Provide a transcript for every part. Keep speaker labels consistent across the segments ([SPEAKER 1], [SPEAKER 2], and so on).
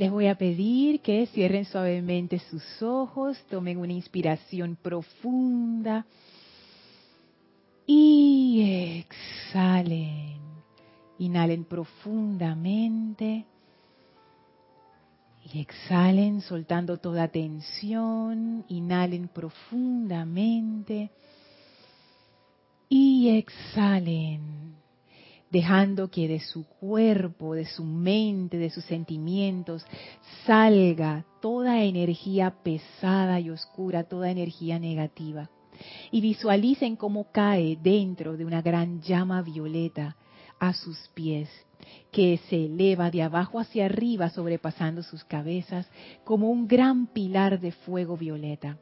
[SPEAKER 1] Les voy a pedir que cierren suavemente sus ojos, tomen una inspiración profunda y exhalen. Inhalen profundamente y exhalen soltando toda tensión. Inhalen profundamente y exhalen dejando que de su cuerpo, de su mente, de sus sentimientos, salga toda energía pesada y oscura, toda energía negativa. Y visualicen cómo cae dentro de una gran llama violeta a sus pies, que se eleva de abajo hacia arriba sobrepasando sus cabezas como un gran pilar de fuego violeta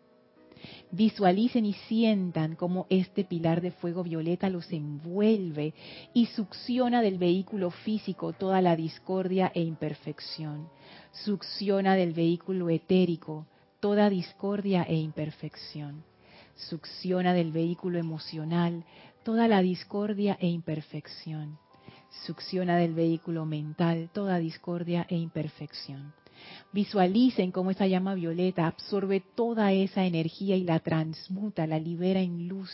[SPEAKER 1] Visualicen y sientan cómo este pilar de fuego violeta los envuelve y succiona del vehículo físico toda la discordia e imperfección. Succiona del vehículo etérico toda discordia e imperfección. Succiona del vehículo emocional toda la discordia e imperfección. Succiona del vehículo mental toda discordia e imperfección Visualicen cómo esa llama violeta absorbe toda esa energía y la transmuta, la libera en luz.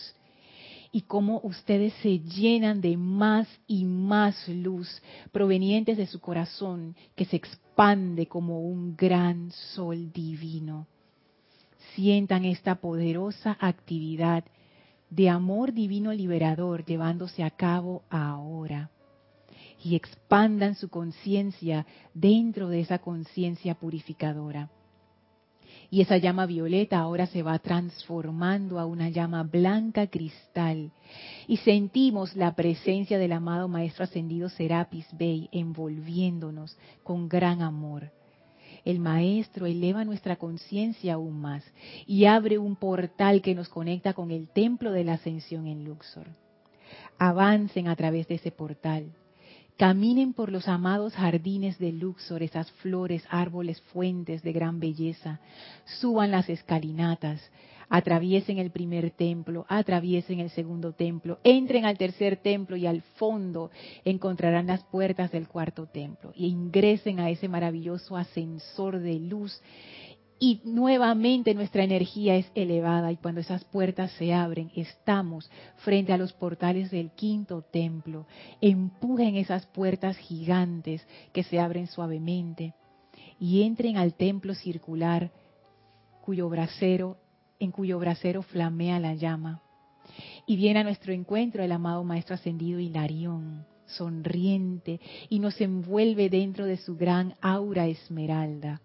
[SPEAKER 1] Y cómo ustedes se llenan de más y más luz provenientes de su corazón que se expande como un gran sol divino. Sientan esta poderosa actividad de amor divino liberador llevándose a cabo ahora y expandan su conciencia dentro de esa conciencia purificadora. Y esa llama violeta ahora se va transformando a una llama blanca cristal. Y sentimos la presencia del amado Maestro Ascendido Serapis Bey envolviéndonos con gran amor. El Maestro eleva nuestra conciencia aún más y abre un portal que nos conecta con el templo de la ascensión en Luxor. Avancen a través de ese portal Caminen por los amados jardines de Luxor, esas flores, árboles, fuentes de gran belleza. Suban las escalinatas, atraviesen el primer templo, atraviesen el segundo templo, entren al tercer templo y al fondo encontrarán las puertas del cuarto templo. Y ingresen a ese maravilloso ascensor de luz y nuevamente nuestra energía es elevada y cuando esas puertas se abren estamos frente a los portales del quinto templo. Empujen esas puertas gigantes que se abren suavemente y entren al templo circular cuyo brasero en cuyo brasero flamea la llama. Y viene a nuestro encuentro el amado maestro ascendido Hilarión, sonriente y nos envuelve dentro de su gran aura esmeralda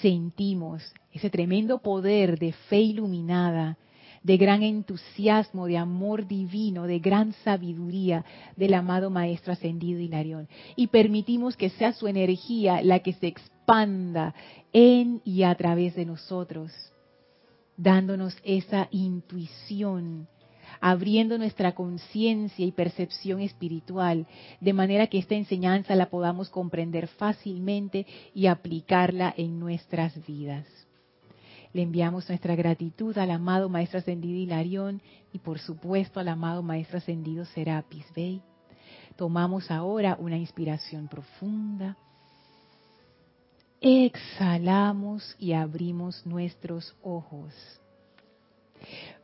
[SPEAKER 1] sentimos ese tremendo poder de fe iluminada, de gran entusiasmo, de amor divino, de gran sabiduría del amado Maestro Ascendido Hilarión. Y permitimos que sea su energía la que se expanda en y a través de nosotros, dándonos esa intuición abriendo nuestra conciencia y percepción espiritual, de manera que esta enseñanza la podamos comprender fácilmente y aplicarla en nuestras vidas. Le enviamos nuestra gratitud al amado Maestro Ascendido Hilarión y por supuesto al amado Maestro Ascendido Serapis Bey. Tomamos ahora una inspiración profunda. Exhalamos y abrimos nuestros ojos.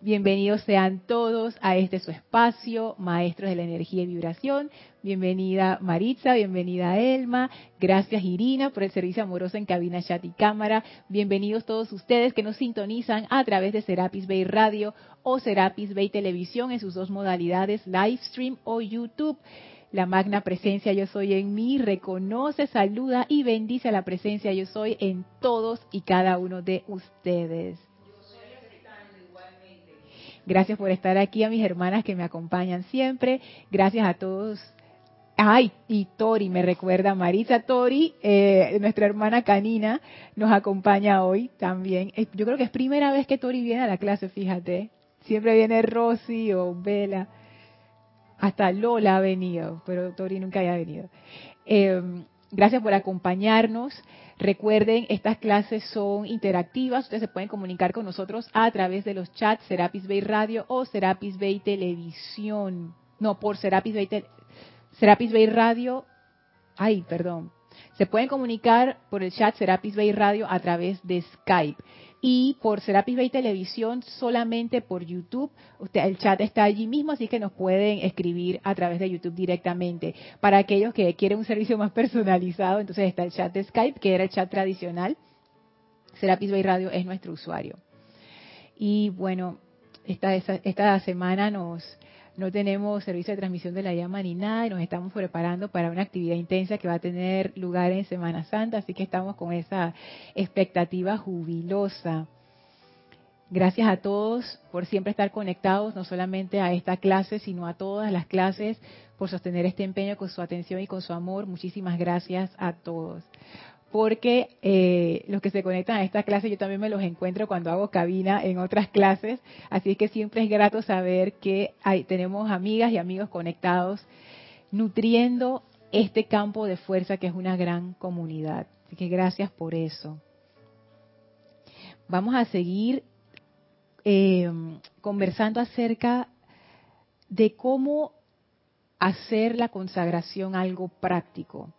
[SPEAKER 1] Bienvenidos sean todos a este su espacio, Maestros de la Energía y Vibración. Bienvenida Maritza, bienvenida Elma. Gracias Irina por el servicio amoroso en cabina, chat y cámara. Bienvenidos todos ustedes que nos sintonizan a través de Serapis Bay Radio o Serapis Bay Televisión en sus dos modalidades, live stream o YouTube. La magna presencia yo soy en mí reconoce, saluda y bendice a la presencia yo soy en todos y cada uno de ustedes. Gracias por estar aquí a mis hermanas que me acompañan siempre. Gracias a todos. Ay, y Tori, me recuerda, Marisa Tori, eh, nuestra hermana canina, nos acompaña hoy también. Yo creo que es primera vez que Tori viene a la clase, fíjate. Siempre viene Rosy o Vela. Hasta Lola ha venido, pero Tori nunca había venido. Eh, gracias por acompañarnos. Recuerden, estas clases son interactivas, ustedes se pueden comunicar con nosotros a través de los chats Serapis Bay Radio o Serapis Bay Televisión. No, por Serapis Bay, Serapis Bay Radio. Ay, perdón. Se pueden comunicar por el chat Serapis Bay Radio a través de Skype y por Serapis Bay Televisión solamente por YouTube. Usted, el chat está allí mismo, así que nos pueden escribir a través de YouTube directamente. Para aquellos que quieren un servicio más personalizado, entonces está el chat de Skype, que era el chat tradicional. Serapis Bay Radio es nuestro usuario. Y bueno, esta, esta semana nos, no tenemos servicio de transmisión de la llama ni nada y nos estamos preparando para una actividad intensa que va a tener lugar en Semana Santa, así que estamos con esa expectativa jubilosa. Gracias a todos por siempre estar conectados, no solamente a esta clase, sino a todas las clases, por sostener este empeño con su atención y con su amor. Muchísimas gracias a todos porque eh, los que se conectan a esta clase yo también me los encuentro cuando hago cabina en otras clases, así que siempre es grato saber que tenemos amigas y amigos conectados nutriendo este campo de fuerza que es una gran comunidad. Así que gracias por eso. Vamos a seguir eh, conversando acerca de cómo hacer la consagración algo práctico.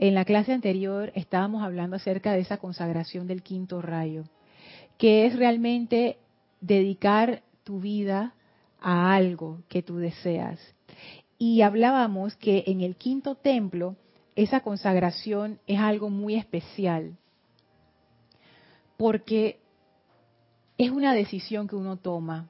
[SPEAKER 1] En la clase anterior estábamos hablando acerca de esa consagración del quinto rayo, que es realmente dedicar tu vida a algo que tú deseas. Y hablábamos que en el quinto templo esa consagración es algo muy especial, porque es una decisión que uno toma.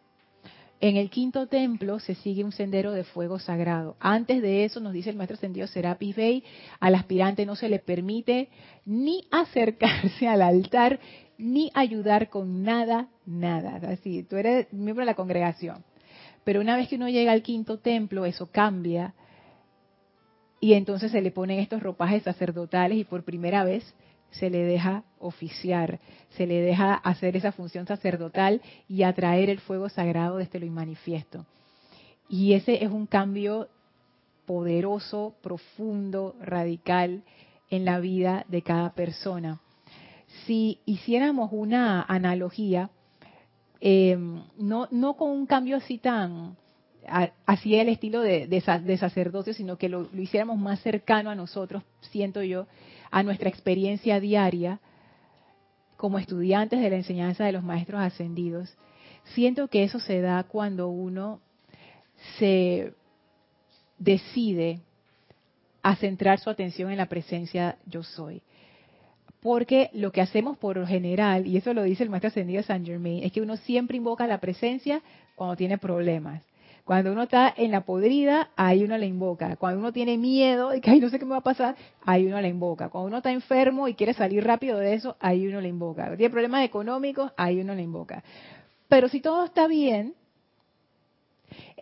[SPEAKER 1] En el quinto templo se sigue un sendero de fuego sagrado. Antes de eso, nos dice el maestro ascendido Serapis Bey, al aspirante no se le permite ni acercarse al altar, ni ayudar con nada, nada. Así, tú eres miembro de la congregación. Pero una vez que uno llega al quinto templo, eso cambia. Y entonces se le ponen estos ropajes sacerdotales y por primera vez se le deja oficiar, se le deja hacer esa función sacerdotal y atraer el fuego sagrado desde lo manifiesto. Y ese es un cambio poderoso, profundo, radical en la vida de cada persona. Si hiciéramos una analogía, eh, no, no con un cambio así tan, así el estilo de, de, sacerdocio, sino que lo, hiciéramos más cercano a nosotros, siento yo, a nuestra experiencia diaria como estudiantes de la enseñanza de los maestros ascendidos, siento que eso se da cuando uno se decide a centrar su atención en la presencia yo soy. Porque lo que hacemos por lo general, y eso lo dice el maestro ascendido Saint Germain, es que uno siempre invoca la presencia cuando tiene problemas. Cuando uno está en la podrida, ahí uno la invoca. Cuando uno tiene miedo de que, ay, no sé qué me va a pasar, ahí uno la invoca. Cuando uno está enfermo y quiere salir rápido de eso, ahí uno la invoca. Cuando tiene problemas económicos, ahí uno la invoca. Pero si todo está bien,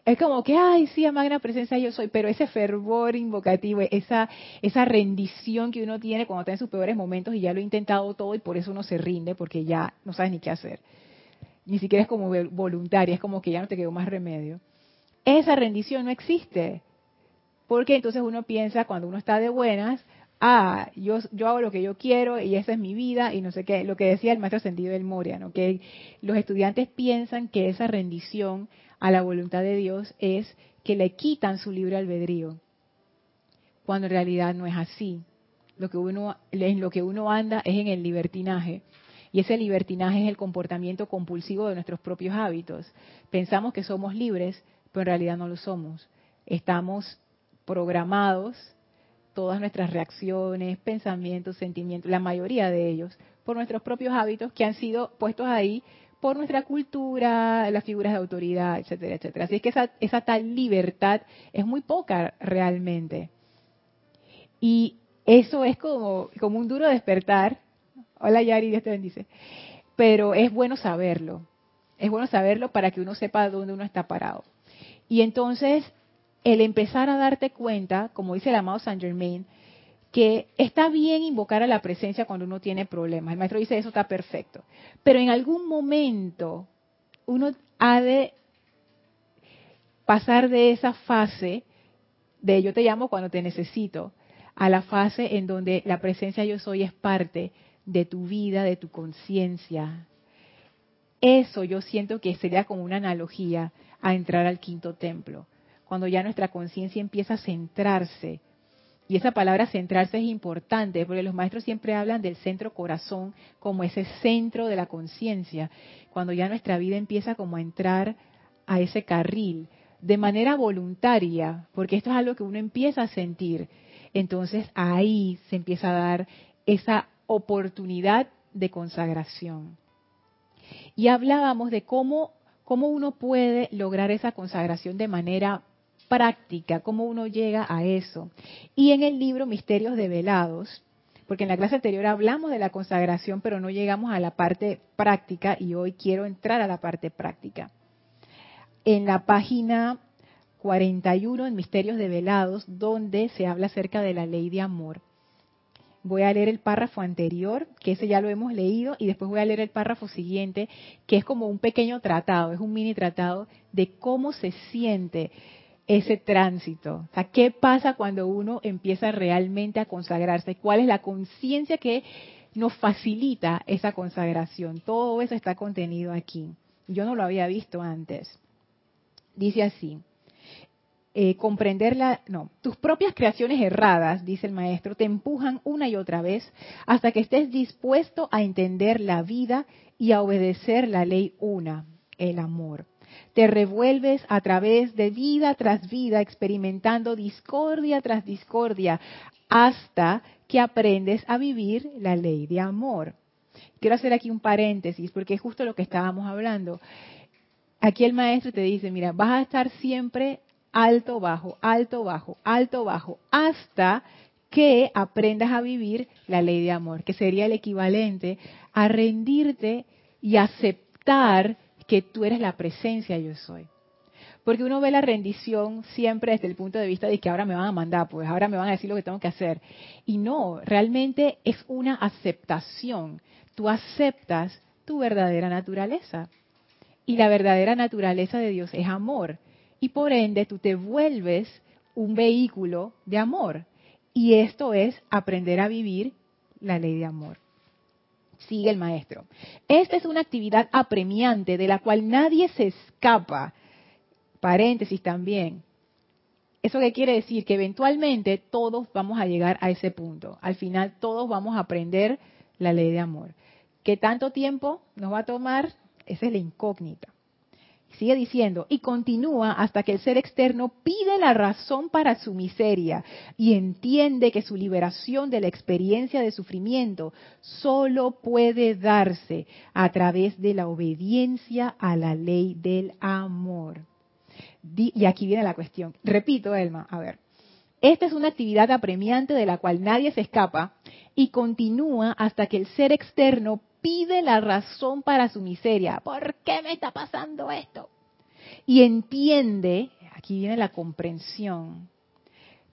[SPEAKER 1] es como que, ay, sí, a magna presencia yo soy, pero ese fervor invocativo, esa, esa rendición que uno tiene cuando está en sus peores momentos y ya lo ha intentado todo y por eso uno se rinde, porque ya no sabes ni qué hacer. Ni siquiera es como voluntaria, es como que ya no te quedó más remedio esa rendición no existe. Porque entonces uno piensa cuando uno está de buenas, ah, yo, yo hago lo que yo quiero y esa es mi vida y no sé qué, lo que decía el maestro sentido del Moria, ¿no? que los estudiantes piensan que esa rendición a la voluntad de Dios es que le quitan su libre albedrío, cuando en realidad no es así. Lo que uno, en lo que uno anda es en el libertinaje. Y ese libertinaje es el comportamiento compulsivo de nuestros propios hábitos. Pensamos que somos libres, pero en realidad no lo somos. Estamos programados, todas nuestras reacciones, pensamientos, sentimientos, la mayoría de ellos, por nuestros propios hábitos que han sido puestos ahí por nuestra cultura, las figuras de autoridad, etcétera, etcétera. Así es que esa, esa tal libertad es muy poca realmente. Y eso es como, como un duro despertar. Hola Yari, Dios te bendice. Pero es bueno saberlo. Es bueno saberlo para que uno sepa dónde uno está parado. Y entonces, el empezar a darte cuenta, como dice el amado Saint Germain, que está bien invocar a la presencia cuando uno tiene problemas. El maestro dice eso está perfecto. Pero en algún momento uno ha de pasar de esa fase de yo te llamo cuando te necesito a la fase en donde la presencia yo soy es parte de tu vida, de tu conciencia. Eso yo siento que sería como una analogía a entrar al quinto templo, cuando ya nuestra conciencia empieza a centrarse Y esa palabra centrarse es importante, porque los maestros siempre hablan del centro corazón como ese centro de la conciencia, cuando ya nuestra vida empieza como a entrar a ese carril, de manera voluntaria, porque esto es algo que uno empieza a sentir. Entonces ahí se empieza a dar esa oportunidad de consagración. Y hablábamos de cómo, cómo uno puede lograr esa consagración de manera práctica, cómo uno llega a eso. Y en el libro Misterios Develados, porque en la clase anterior hablamos de la consagración, pero no llegamos a la parte práctica y hoy quiero entrar a la parte práctica. En la página 41 en Misterios Develados, donde se habla acerca de la ley de amor. Voy a leer el párrafo anterior, que ese ya lo hemos leído, y después voy a leer el párrafo siguiente, que es como un pequeño tratado, es un mini tratado de cómo se siente ese tránsito. O sea, ¿qué pasa cuando uno empieza realmente a consagrarse? ¿Cuál es la conciencia que nos facilita esa consagración? Todo eso está contenido aquí. Yo no lo había visto antes. Dice así. Eh, comprender la, no, tus propias creaciones erradas, dice el maestro, te empujan una y otra vez hasta que estés dispuesto a entender la vida y a obedecer la ley una, el amor te revuelves a través de vida tras vida, experimentando discordia tras discordia, hasta que aprendes a vivir la ley de amor. Quiero hacer aquí un paréntesis, porque es justo lo que estábamos hablando. Aquí el maestro te dice, mira, vas a estar siempre alto, bajo, alto, bajo, alto, bajo, hasta que aprendas a vivir la ley de amor, que sería el equivalente a rendirte y aceptar que tú eres la presencia yo soy. Porque uno ve la rendición siempre desde el punto de vista de que ahora me van a mandar, pues ahora me van a decir lo que tengo que hacer. Y no, realmente es una aceptación. Tú aceptas tu verdadera naturaleza. Y la verdadera naturaleza de Dios es amor. Y por ende tú te vuelves un vehículo de amor. Y esto es aprender a vivir la ley de amor. Sigue el maestro. Esta es una actividad apremiante de la cual nadie se escapa. Paréntesis también. ¿Eso qué quiere decir? Que eventualmente todos vamos a llegar a ese punto. Al final todos vamos a aprender la ley de amor. ¿Qué tanto tiempo nos va a tomar? Esa es la incógnita. Sigue diciendo, y continúa hasta que el ser externo pide la razón para su miseria y entiende que su liberación de la experiencia de sufrimiento solo puede darse a través de la obediencia a la ley del amor. Y aquí viene la cuestión. Repito, Elma, a ver. Esta es una actividad apremiante de la cual nadie se escapa y continúa hasta que el ser externo pide la razón para su miseria. ¿Por qué me está pasando esto? Y entiende, aquí viene la comprensión,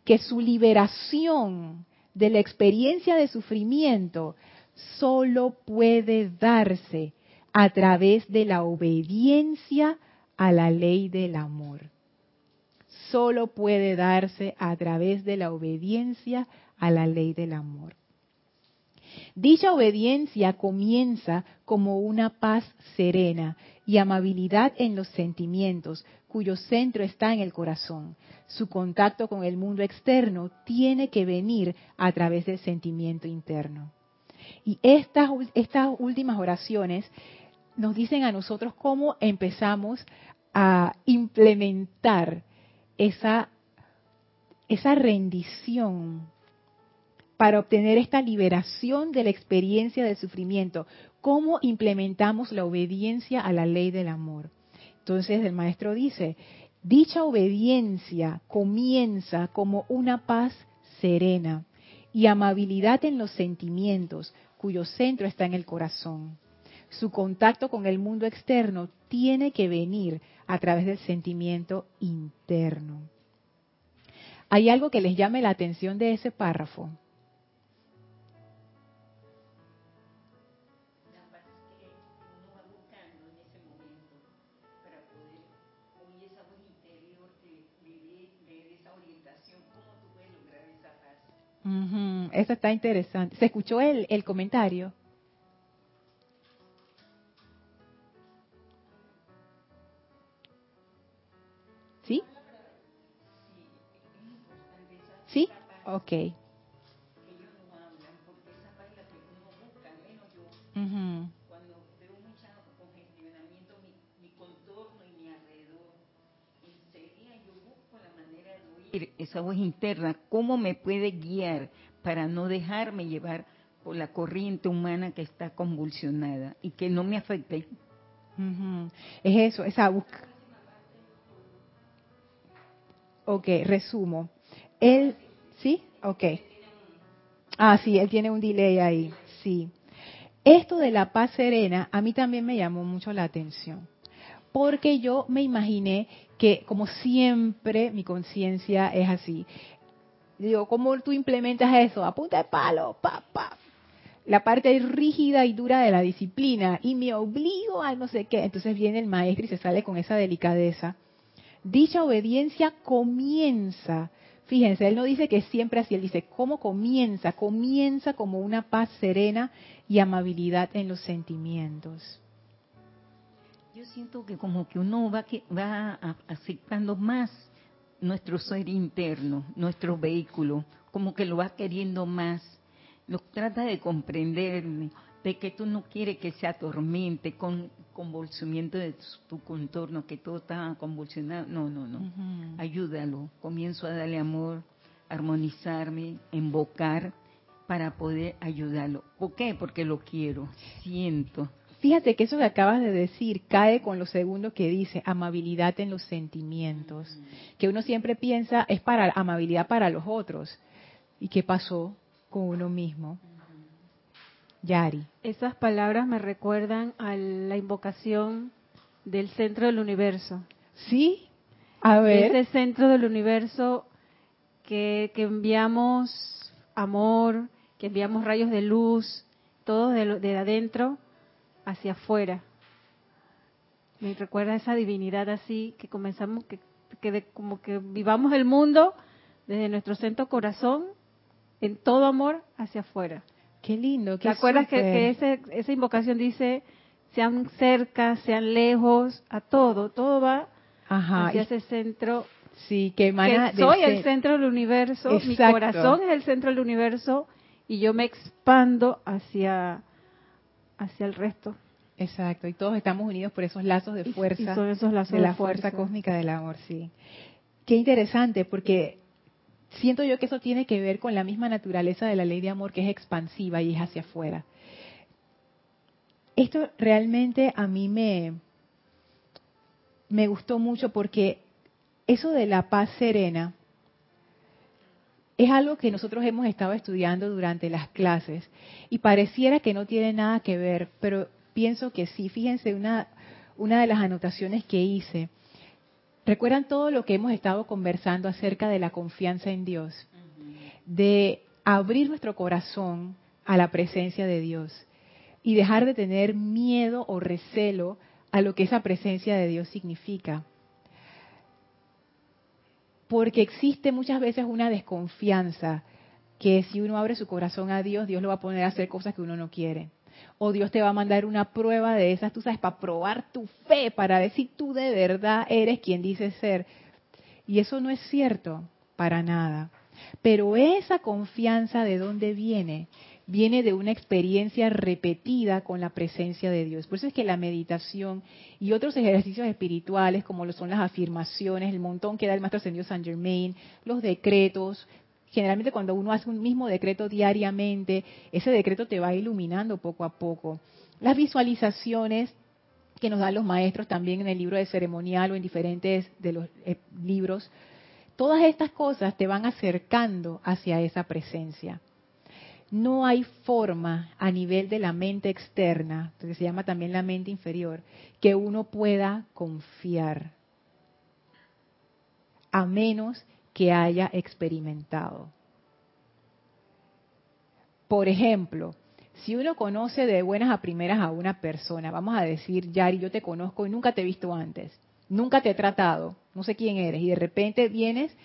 [SPEAKER 1] que su liberación de la experiencia de sufrimiento solo puede darse a través de la obediencia a la ley del amor. Solo puede darse a través de la obediencia a la ley del amor. Dicha obediencia comienza como una paz serena y amabilidad en los sentimientos, cuyo centro está en el corazón. Su contacto con el mundo externo tiene que venir a través del sentimiento interno. Y estas, últimas oraciones nos dicen a nosotros cómo empezamos a implementar esa rendición para obtener esta liberación de la experiencia del sufrimiento. ¿Cómo implementamos la obediencia a la ley del amor? Entonces el maestro dice, dicha obediencia comienza como una paz serena y amabilidad en los sentimientos, cuyo centro está en el corazón. Su contacto con el mundo externo tiene que venir a través del sentimiento interno. ¿Hay algo que les llame la atención de ese párrafo? Eso está interesante. ¿Se escuchó el, el comentario? ¿Sí? ¿Sí? Ok. Ellos no hablan porque esa es la que uno busca, menos yo. Cuando veo mucho congestionamiento, mi, mi contorno y mi alrededor, enseguida yo busco la
[SPEAKER 2] esa voz interna, cómo me puede guiar para no dejarme llevar por la corriente humana que está convulsionada y que no me afecte.
[SPEAKER 1] Es eso, esa búsqueda. Ok, resumo. Él, ¿sí? Ok. Ah, sí, él tiene un delay ahí, sí. Esto de la paz serena a mí también me llamó mucho la atención, porque yo me imaginé que como siempre mi conciencia es así. Digo, ¿cómo tú implementas eso? A punta de palo, pa, pa. La parte rígida y dura de la disciplina y me obligo a no sé qué. Entonces viene el maestro y se sale con esa delicadeza. Dicha obediencia comienza Fíjense, él no dice que siempre así, él dice, ¿cómo comienza? Comienza como una paz serena y amabilidad en los sentimientos.
[SPEAKER 2] Yo siento que como que uno va, va aceptando más nuestro ser interno, nuestro vehículo, como que lo va queriendo más, lo trata de comprender, de que tú no quieres que se atormente con convulsimiento de tu, contorno, que todo está convulsionado. No, no, no. Ayúdalo. Comienzo a darle amor, armonizarme, invocar para poder ayudarlo. ¿Por qué? Porque lo quiero, siento.
[SPEAKER 1] Fíjate que eso que acabas de decir cae con lo segundo que dice, amabilidad en los sentimientos, que uno siempre piensa es para amabilidad para los otros. ¿Y qué pasó con uno mismo? Yari.
[SPEAKER 3] Esas palabras me recuerdan a la invocación del centro del universo.
[SPEAKER 1] ¿Sí? A ver.
[SPEAKER 3] Ese centro del universo que, enviamos amor, que enviamos rayos de luz, todos de, adentro hacia afuera. Me recuerda esa divinidad así, que comenzamos, que, que como que vivamos el mundo desde nuestro centro corazón, en todo amor hacia afuera.
[SPEAKER 1] Qué lindo. Qué
[SPEAKER 3] ¿Te acuerdas que, esa invocación dice, sean cerca, sean lejos, a todo, todo va hacia ese centro.
[SPEAKER 1] Sí, que emana
[SPEAKER 3] soy el centro del universo, mi corazón es el centro del universo y yo me expando hacia, hacia el resto.
[SPEAKER 1] Exacto, y todos estamos unidos por esos lazos de fuerza,
[SPEAKER 3] son esos lazos
[SPEAKER 1] de, la fuerza. fuerza cósmica del amor, sí. Qué interesante, porque siento yo que eso tiene que ver con la misma naturaleza de la ley de amor que es expansiva y es hacia afuera. Esto realmente a mí me, me gustó mucho porque eso de la paz serena es algo que nosotros hemos estado estudiando durante las clases y pareciera que no tiene nada que ver, pero pienso que sí. Fíjense una, una de las anotaciones que hice ¿Recuerdan todo lo que hemos estado conversando acerca de la confianza en Dios? De abrir nuestro corazón a la presencia de Dios y dejar de tener miedo o recelo a lo que esa presencia de Dios significa. Porque existe muchas veces una desconfianza que si uno abre su corazón a Dios, Dios lo va a poner a hacer cosas que uno no quiere o Dios te va a mandar una prueba de esas, tú sabes, para probar tu fe, para ver si tú de verdad eres quien dices ser. Y eso no es cierto, para nada. Pero esa confianza de dónde viene? Viene de una experiencia repetida con la presencia de Dios. Por eso es que la meditación y otros ejercicios espirituales, como lo son las afirmaciones, el montón que da el Maestro Ascendido San Germain, los decretos, generalmente cuando uno hace un mismo decreto diariamente, ese decreto te va iluminando poco a poco. Las visualizaciones que nos dan los maestros también en el libro de ceremonial o en diferentes de los eh, libros, todas estas cosas te van acercando hacia esa presencia. No hay forma a nivel de la mente externa, que se llama también la mente inferior, que uno pueda confiar, a menos que haya experimentado. Por ejemplo, si uno conoce de buenas a primeras a una persona, vamos a decir, Yari, yo te conozco y nunca te he visto antes, nunca te he tratado, no sé quién eres, y de repente vienes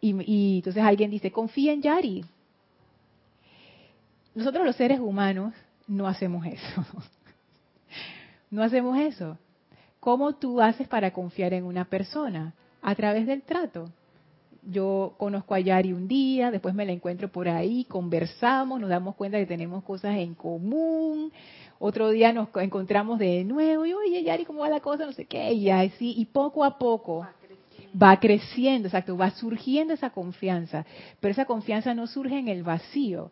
[SPEAKER 1] y, entonces alguien dice, confía en Yari. Nosotros los seres humanos no hacemos eso. no hacemos eso. ¿Cómo tú haces para confiar en una persona? A través del trato yo conozco a Yari un día, después me la encuentro por ahí, conversamos, nos damos cuenta que tenemos cosas en común, otro día nos encontramos de nuevo y oye Yari, ¿cómo va la cosa? No sé qué, y así, y poco a poco va creciendo, exacto, va surgiendo esa confianza, pero esa confianza no surge en el vacío,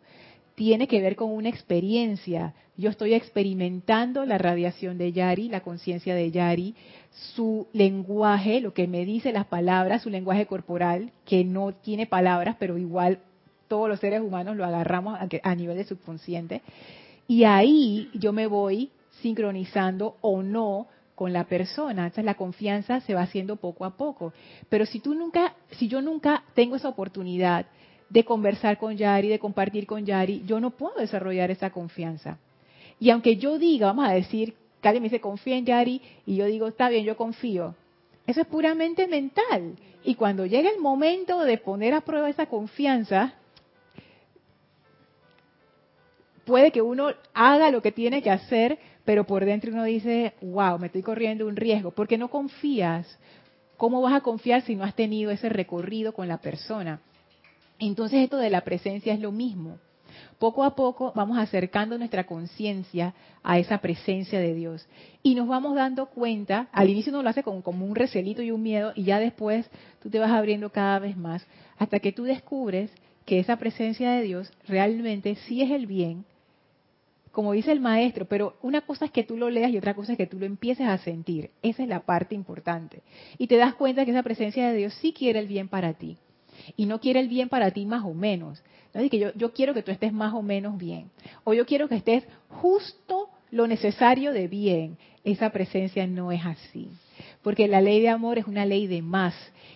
[SPEAKER 1] tiene que ver con una experiencia. Yo estoy experimentando la radiación de Yari, la conciencia de Yari, su lenguaje, lo que me dice las palabras, su lenguaje corporal, que no tiene palabras, pero igual todos los seres humanos lo agarramos a, nivel de subconsciente. Y ahí yo me voy sincronizando o no con la persona. Entonces la confianza se va haciendo poco a poco. Pero si tú nunca, si yo nunca tengo esa oportunidad de conversar con Yari, de compartir con Yari, yo no puedo desarrollar esa confianza. Y aunque yo diga, vamos a decir, Cali me dice, confía en Yari, y yo digo, está bien, yo confío. Eso es puramente mental. Y cuando llega el momento de poner a prueba esa confianza, puede que uno haga lo que tiene que hacer, pero por dentro uno dice, wow, me estoy corriendo un riesgo, porque no confías. ¿Cómo vas a confiar si no has tenido ese recorrido con la persona? Entonces esto de la presencia es lo mismo. Poco a poco vamos acercando nuestra conciencia a esa presencia de Dios y nos vamos dando cuenta, al inicio uno lo hace como, como un recelito y un miedo y ya después tú te vas abriendo cada vez más hasta que tú descubres que esa presencia de Dios realmente sí es el bien, como dice el maestro, pero una cosa es que tú lo leas y otra cosa es que tú lo empieces a sentir. Esa es la parte importante. Y te das cuenta que esa presencia de Dios sí quiere el bien para ti y no quiere el bien para ti más o menos. ¿no? que yo, yo quiero que tú estés más o menos bien. O yo quiero que estés justo lo necesario de bien. Esa presencia no es así. Porque la ley de amor es una ley de más.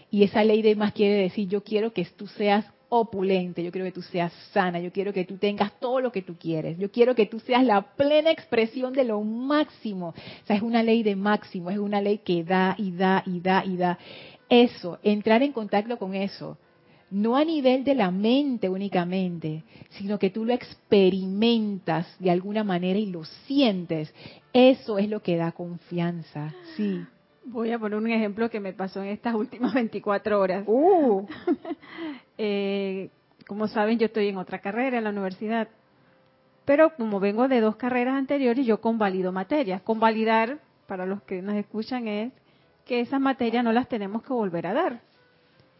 [SPEAKER 1] Y esa ley de más quiere decir, yo quiero que tú seas opulente, yo quiero que tú seas sana, yo quiero que tú tengas todo lo que tú quieres, yo quiero que tú seas la plena expresión de lo máximo. O sea, es una ley de máximo, es una ley que da y da y da y da. Eso, entrar en contacto con eso, no a nivel de la mente únicamente, sino que tú lo experimentas de alguna manera y lo sientes. Eso es lo que da confianza, sí.
[SPEAKER 3] Voy a poner un ejemplo que me pasó en estas últimas 24 horas.
[SPEAKER 1] Uh.
[SPEAKER 3] eh, como saben, yo estoy en otra carrera en la universidad, pero como vengo de dos carreras anteriores, yo convalido materias. Convalidar, para los que nos escuchan, es que esas materias no las tenemos que volver a dar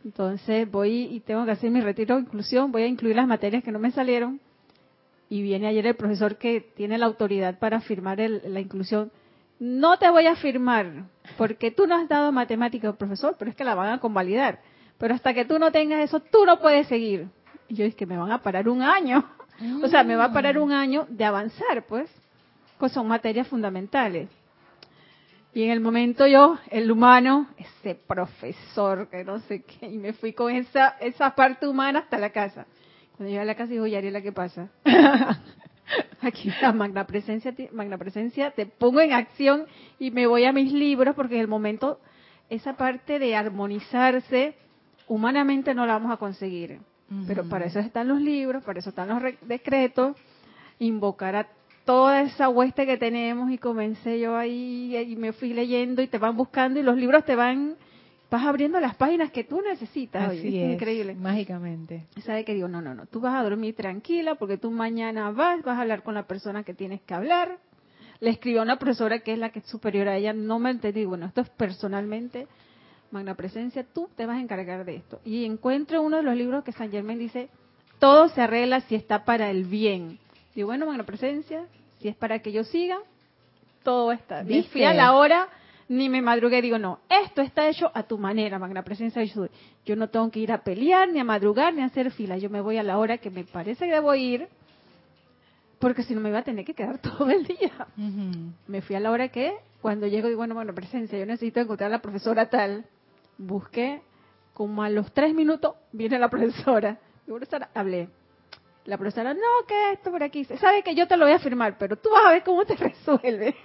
[SPEAKER 3] entonces voy y tengo que hacer mi retiro de inclusión, voy a incluir las materias que no me salieron. Y viene ayer el profesor que tiene la autoridad para firmar la inclusión. No te voy a firmar, porque tú no has dado matemática, profesor, pero es que la van a convalidar. Pero hasta que tú no tengas eso, tú no puedes seguir. Y yo es que me van a parar un año. O sea, me va a parar un año de avanzar, pues. Pues son materias fundamentales. Y en el momento yo, el humano, ese profesor que no sé qué, y me fui con esa, esa parte humana hasta la casa. Cuando llegué a la casa dijo, Yariela, ¿qué pasa? Aquí está magna presencia, magna presencia, te pongo en acción y me voy a mis libros porque en el momento esa parte de armonizarse humanamente no la vamos a conseguir. Pero para eso están los libros, para eso están los decretos, invocar a toda esa hueste que tenemos y comencé yo ahí y me fui leyendo y te van buscando y los libros te van vas abriendo las páginas que tú necesitas.
[SPEAKER 1] Así es, increíble. Mágicamente.
[SPEAKER 3] ¿Sabe que digo? No, no, no. Tú vas a dormir tranquila porque tú mañana vas, vas a hablar con la persona que tienes que hablar. Le escribió a una profesora que es la que es superior a ella. No me entendí. Bueno, esto es personalmente. Magna Presencia, tú te vas a encargar de esto. Y encuentro uno de los libros que San Germán dice, todo se arregla si está para el bien. Digo, bueno, Magna Presencia, si es para que yo siga, todo está. bien. fui a la hora, ni me madrugué, digo, no, esto está hecho a tu manera, Magna Presencia yo, yo no tengo que ir a pelear, ni a madrugar, ni a hacer fila, yo me voy a la hora que me parece que debo ir, porque si no me iba a tener que quedar todo el día. Me fui a la hora que, cuando llego, digo, bueno, Magna Presencia, yo necesito encontrar a la profesora tal, busqué, como a los tres minutos, viene la profesora, y profesora, hablé la profesora, no, que esto por aquí. Sabe que yo te lo voy a firmar, pero tú vas a ver cómo te resuelve.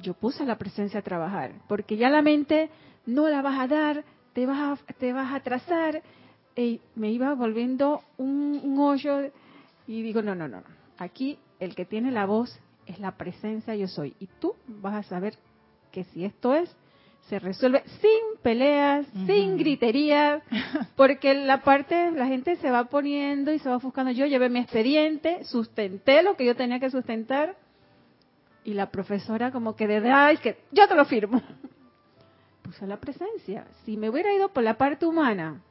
[SPEAKER 3] Yo puse la presencia a trabajar, porque ya la mente no la vas a dar, te vas a, te vas a atrasar. Y me iba volviendo un, un hoyo y digo, no, no, no. Aquí el que tiene la voz es la presencia yo soy. Y tú vas a saber que si esto es, se resuelve sin peleas, sin
[SPEAKER 1] Ujú.
[SPEAKER 3] griterías, porque la parte, la gente se va poniendo y se va buscando. Yo llevé mi expediente, sustenté lo que yo tenía que sustentar, y la profesora como que de ay, que yo te lo firmo. Puso la presencia. Si me hubiera ido por la parte humana,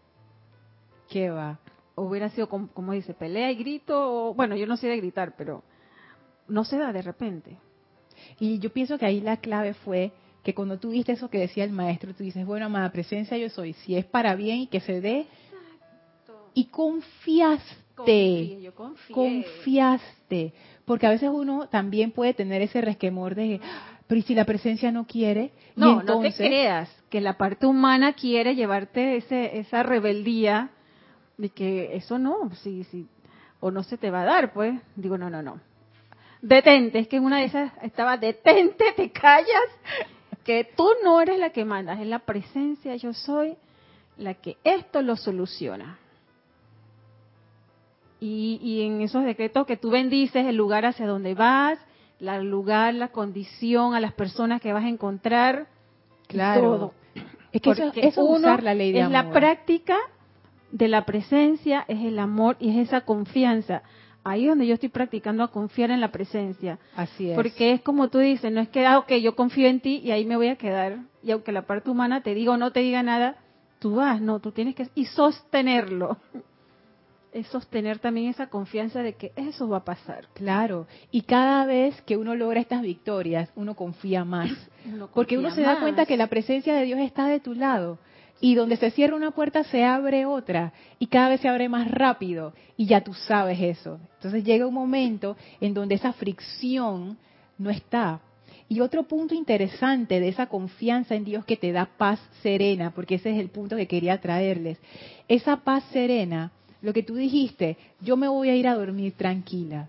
[SPEAKER 1] ¿Qué va?
[SPEAKER 3] hubiera sido como, como dice, pelea y grito, o, bueno, yo no sé de gritar, pero no se da de repente.
[SPEAKER 1] Y yo pienso que ahí la clave fue que cuando tú viste eso que decía el maestro, tú dices, bueno, amada presencia yo soy, si es para bien y que se dé, y confiaste,
[SPEAKER 3] yo
[SPEAKER 1] confiaste, porque a veces uno también puede tener ese resquemor de, "Ah, pero ¿y si la presencia no quiere? Y
[SPEAKER 3] No, no te
[SPEAKER 1] entonces-
[SPEAKER 3] creas que la parte humana quiere llevarte ese, esa rebeldía de que eso no, sí, sí, o no se te va a dar, pues. Digo, no, no, no. Detente, es que en una de esas estaba, detente, te callas, que tú no eres la que mandas, es la presencia, yo soy la que esto lo soluciona. Y, y en esos decretos que tú bendices el lugar hacia donde vas, la lugar, la condición, a las personas que vas a encontrar,
[SPEAKER 1] Claro.
[SPEAKER 3] todo.
[SPEAKER 1] Es que eso,
[SPEAKER 3] Porque
[SPEAKER 1] eso es
[SPEAKER 3] uno
[SPEAKER 1] usar la ley de
[SPEAKER 3] es
[SPEAKER 1] amor.
[SPEAKER 3] la práctica de la presencia, es el amor y es esa confianza. Ahí es donde yo estoy practicando a confiar en la presencia.
[SPEAKER 1] Así es.
[SPEAKER 3] Porque es como tú dices, no es que, ah, ok, yo confío en ti y ahí me voy a quedar. Y aunque la parte humana te diga o no te diga nada, tú vas, no, tú tienes que... Y sostenerlo. Es sostener también esa confianza de que eso va a pasar.
[SPEAKER 1] Claro, y cada vez que uno logra estas victorias, uno confía más.
[SPEAKER 3] Uno
[SPEAKER 1] Porque uno se da cuenta que la presencia de Dios está de tu lado. Y donde se cierra una puerta se abre otra. Y cada vez se abre más rápido. Y ya tú sabes eso. Entonces llega un momento en donde esa fricción no está. Y otro punto interesante de esa confianza en Dios que te da paz serena, porque ese es el punto que quería traerles. Esa paz serena, lo que tú dijiste, yo me voy a ir a dormir tranquila.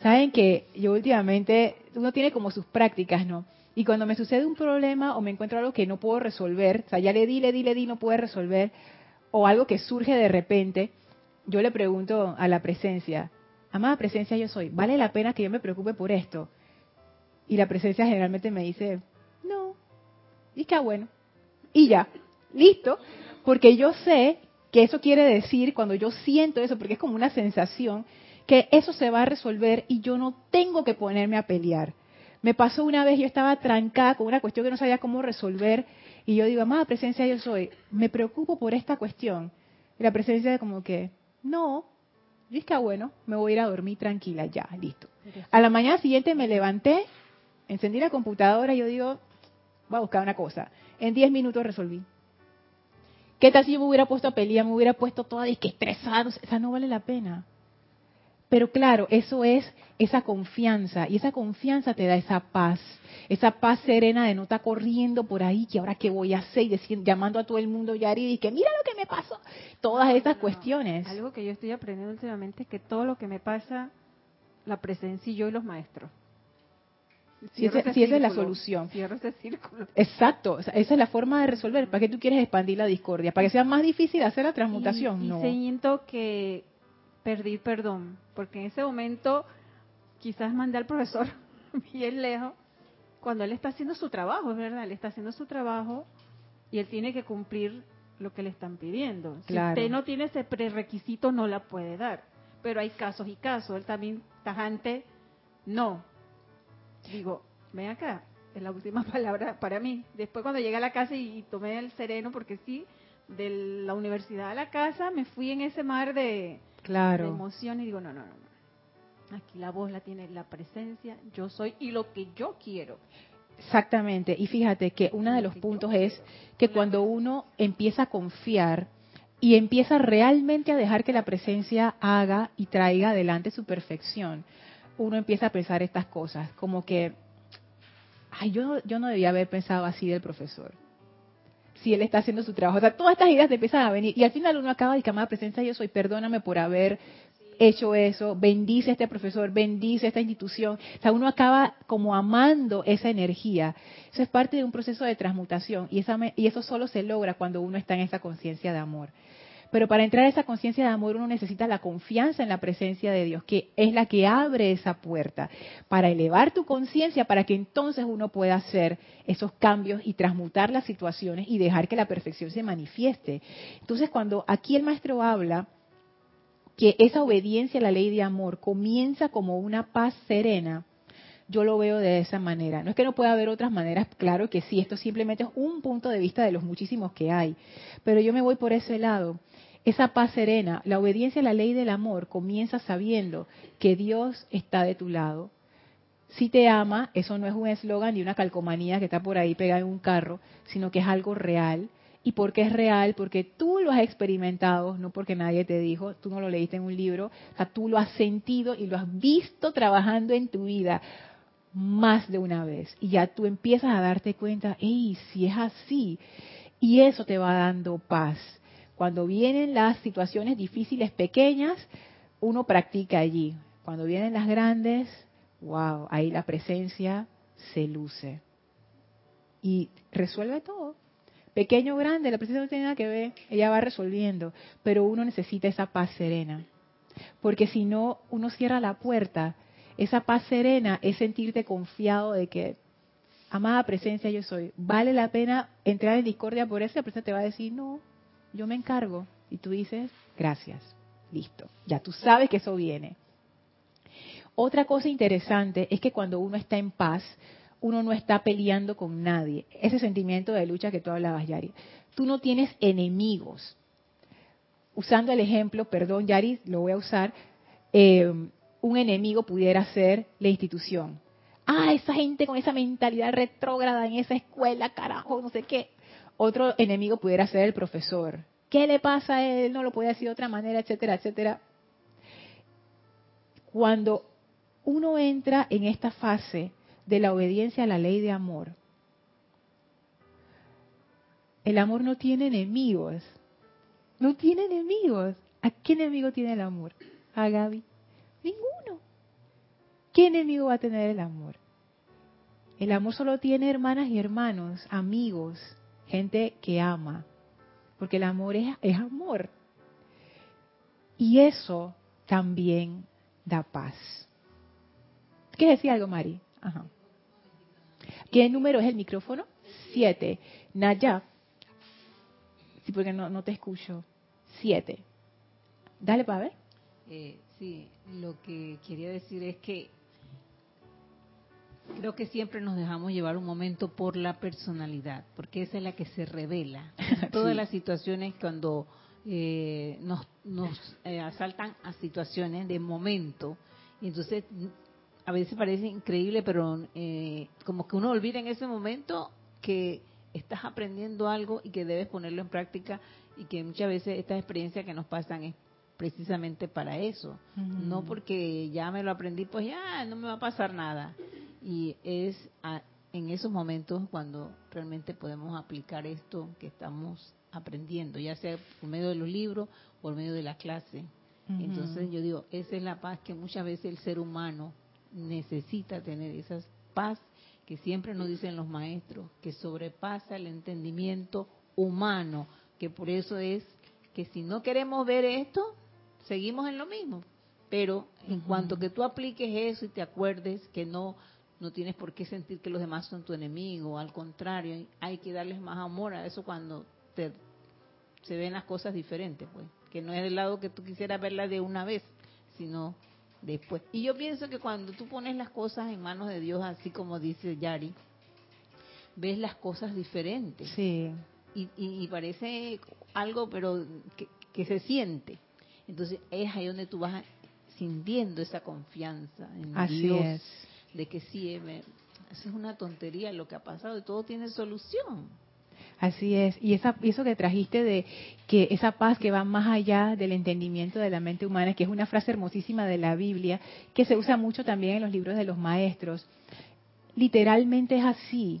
[SPEAKER 1] Saben que yo últimamente, uno tiene como sus prácticas, ¿no? Y cuando me sucede un problema o me encuentro algo que no puedo resolver, o sea, ya le di, le di, le di, no puedo resolver, o algo que surge de repente, yo le pregunto a la presencia, amada presencia yo soy, ¿vale la pena que yo me preocupe por esto? Y la presencia generalmente me dice, no, y que bueno, y ya, listo, porque yo sé que eso quiere decir, cuando yo siento eso, porque es como una sensación, que eso se va a resolver y yo no tengo que ponerme a pelear. Me pasó una vez, yo estaba trancada con una cuestión que no sabía cómo resolver y yo digo, amada presencia yo soy, me preocupo por esta cuestión. Y la presencia como que, no, y es que bueno, me voy a ir a dormir tranquila, ya, listo. A la mañana siguiente me levanté, encendí la computadora y yo digo, voy a buscar una cosa. En 10 minutos resolví. ¿Qué tal si yo me hubiera puesto a pelear, me hubiera puesto toda disque estresada? O sea, no vale la pena. Pero claro, eso es esa confianza y esa confianza te da esa paz, esa paz serena de no estar corriendo por ahí, que ahora qué voy a hacer y decir, llamando a todo el mundo ya y que mira lo que me pasó, todas estas
[SPEAKER 3] no,
[SPEAKER 1] cuestiones.
[SPEAKER 3] Algo que yo estoy aprendiendo últimamente es que todo lo que me pasa, la presencia y yo y los maestros.
[SPEAKER 1] Si esa-
[SPEAKER 3] ese
[SPEAKER 1] si esa es la solución.
[SPEAKER 3] Cierro ese círculo.
[SPEAKER 1] Exacto, o sea, esa es la forma de resolver. ¿Para qué tú quieres expandir la discordia? ¿Para que sea más difícil hacer la transmutación?
[SPEAKER 3] Y, y
[SPEAKER 1] no.
[SPEAKER 3] siento que perdí perdón, porque en ese momento quizás mandé al profesor bien lejos, cuando él está haciendo su trabajo, es verdad, él está haciendo su trabajo y él tiene que cumplir lo que le están pidiendo.
[SPEAKER 1] Claro.
[SPEAKER 3] Si usted no tiene ese prerequisito, no la puede dar. Pero hay casos y casos. Él también, tajante, no. Digo, ven acá, es la última palabra para mí. Después cuando llegué a la casa y, y tomé el sereno, porque sí, de la universidad a la casa me fui en ese mar de, de
[SPEAKER 1] Claro.
[SPEAKER 3] emoción y digo, no, no, no, no. Aquí la voz la tiene la presencia, yo soy y lo que yo quiero.
[SPEAKER 1] Exactamente. Y fíjate que uno de
[SPEAKER 3] Lo
[SPEAKER 1] los puntos es que cuando uno empieza a confiar y empieza realmente a dejar que la presencia haga y traiga adelante su perfección, uno empieza a pensar estas cosas, como que, ay, yo, yo no debía haber pensado así del profesor. Si él está haciendo su trabajo. O sea, todas estas ideas te empiezan a venir. Y al final uno acaba de llamar presencia yo soy, perdóname por haber hecho eso, bendice a este profesor, bendice a esta institución. O sea, uno acaba como amando esa energía. Eso es parte de un proceso de transmutación y, esa, y eso solo se logra cuando uno está en esa conciencia de amor. Pero para entrar a esa conciencia de amor uno necesita la confianza en la presencia de Dios, que es la que abre esa puerta para elevar tu conciencia, para que entonces uno pueda hacer esos cambios y transmutar las situaciones y dejar que la perfección se manifieste. Entonces cuando aquí el maestro habla que esa obediencia a la ley de amor comienza como una paz serena, yo lo veo de esa manera. No es que no pueda haber otras maneras, claro que sí, esto simplemente es un punto de vista de los muchísimos que hay, pero yo me voy por ese lado. Esa paz serena, la obediencia a la ley del amor comienza sabiendo que Dios está de tu lado. Si te ama, eso no es un eslogan ni una calcomanía que está por ahí pegada en un carro, sino que es algo real ¿Y por qué es real? Porque tú lo has experimentado, no porque nadie te dijo, tú no lo leíste en un libro, o sea, tú lo has sentido y lo has visto trabajando en tu vida más de una vez. Y ya tú empiezas a darte cuenta, hey, si es así, y eso te va dando paz. Cuando vienen las situaciones difíciles pequeñas, uno practica allí. Cuando vienen las grandes, wow, ahí la presencia se luce. Y resuelve todo. Pequeño o grande, la presencia no tiene nada que ver, ella va resolviendo, pero uno necesita esa paz serena, porque si no, uno cierra la puerta, esa paz serena es sentirte confiado de que, amada presencia yo soy, vale la pena entrar en discordia por eso, la presencia te va a decir, no, yo me encargo, y tú dices, gracias, listo, ya tú sabes que eso viene. Otra cosa interesante es que cuando uno está en paz, uno no está peleando con nadie. Ese sentimiento de lucha que tú hablabas, Yari. Tú no tienes enemigos. Usando el ejemplo, perdón, Yari, lo voy a usar, eh, un enemigo pudiera ser la institución. Ah, esa gente con esa mentalidad retrógrada en esa escuela, carajo, no sé qué. Otro enemigo pudiera ser el profesor. ¿Qué le pasa a él? No lo puede decir de otra manera, etcétera, etcétera. Cuando uno entra en esta fase de la obediencia a la ley de amor. El amor no tiene enemigos. No tiene enemigos. ¿A qué enemigo tiene el amor? A Gaby. Ninguno. ¿Qué enemigo va a tener el amor? El amor solo tiene hermanas y hermanos, amigos, gente que ama. Porque el amor es, amor. Y eso también da paz. ¿Qué decía algo, Mari? ¿Qué número es el micrófono? Siete. Naya. Sí, porque no, no te escucho. Siete. Dale para.
[SPEAKER 2] Eh, sí, lo que quería decir es que creo que siempre nos dejamos llevar un momento por la personalidad, porque esa es la que se revela. En todas las situaciones cuando eh, nos, nos eh, asaltan a situaciones de momento, y entonces a veces parece increíble, pero eh, como que uno olvida en ese momento que estás aprendiendo algo y que debes ponerlo en práctica y que muchas veces estas experiencias que nos pasan es precisamente para eso, no porque ya me lo aprendí, pues ya no me va a pasar nada. Y es en esos momentos cuando realmente podemos aplicar esto que estamos aprendiendo, ya sea por medio de los libros o por medio de la clase. Entonces yo digo, esa es la paz que muchas veces el ser humano necesita tener esa paz que siempre nos dicen los maestros, que sobrepasa el entendimiento humano, que por eso es que si no queremos ver esto, seguimos en lo mismo. Pero en cuanto que tú apliques eso y te acuerdes que no no tienes por qué sentir que los demás son tu enemigo, al contrario, hay que darles más amor a eso cuando te, se ven las cosas diferentes, pues, que no es del lado que tú quisieras verla de una vez, sino después. Y yo pienso que cuando tú pones las cosas en manos de Dios, así como dice Yari, ves las cosas diferentes.
[SPEAKER 1] Sí.
[SPEAKER 2] Y, parece algo, pero que, se siente. Entonces es ahí donde tú vas sintiendo esa confianza en
[SPEAKER 1] Así
[SPEAKER 2] Dios.
[SPEAKER 1] Es.
[SPEAKER 2] De que sí, eso es una tontería lo que ha pasado y todo tiene solución.
[SPEAKER 1] Así es. Y esa, eso que trajiste de que esa paz que va más allá del entendimiento de la mente humana, que es una frase hermosísima de la Biblia, que se usa mucho también en los libros de los maestros. Literalmente es así.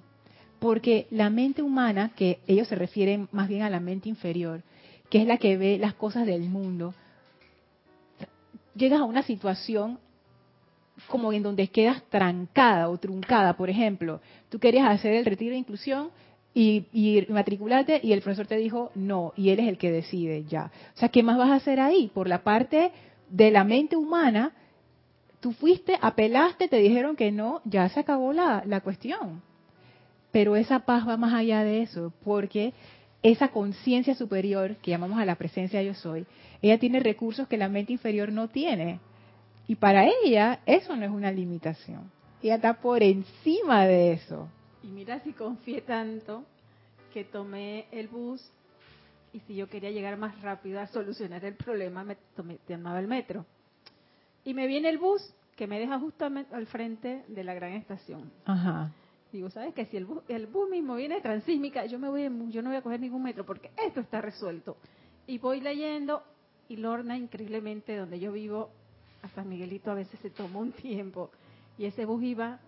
[SPEAKER 1] Porque la mente humana, que ellos se refieren más bien a la mente inferior, que es la que ve las cosas del mundo, llegas a una situación como en donde quedas trancada o truncada. Por ejemplo, tú querías hacer el retiro de inclusión, y, y matricularte y el profesor te dijo no y él es el que decide ya. O sea, ¿qué más vas a hacer ahí? Por la parte de la mente humana, tú fuiste, apelaste, te dijeron que no, ya se acabó la, la cuestión. Pero esa paz va más allá de eso, porque esa conciencia superior que llamamos a la presencia yo soy, ella tiene recursos que la mente inferior no tiene. Y para ella eso no es una limitación. Ella está por encima de eso.
[SPEAKER 3] Y mira si confié tanto que tomé el bus y si yo quería llegar más rápido a solucionar el problema, me tomé, llamaba el metro. Y me viene el bus que me deja justamente al frente de la gran estación.
[SPEAKER 1] Ajá.
[SPEAKER 3] Digo, ¿sabes que Si el bus, el bus mismo viene transísmica, yo me voy, yo no voy a coger ningún metro porque esto está resuelto. Y voy leyendo y Lorna, increíblemente, donde yo vivo, hasta Miguelito a veces se toma un tiempo. Y ese bus iba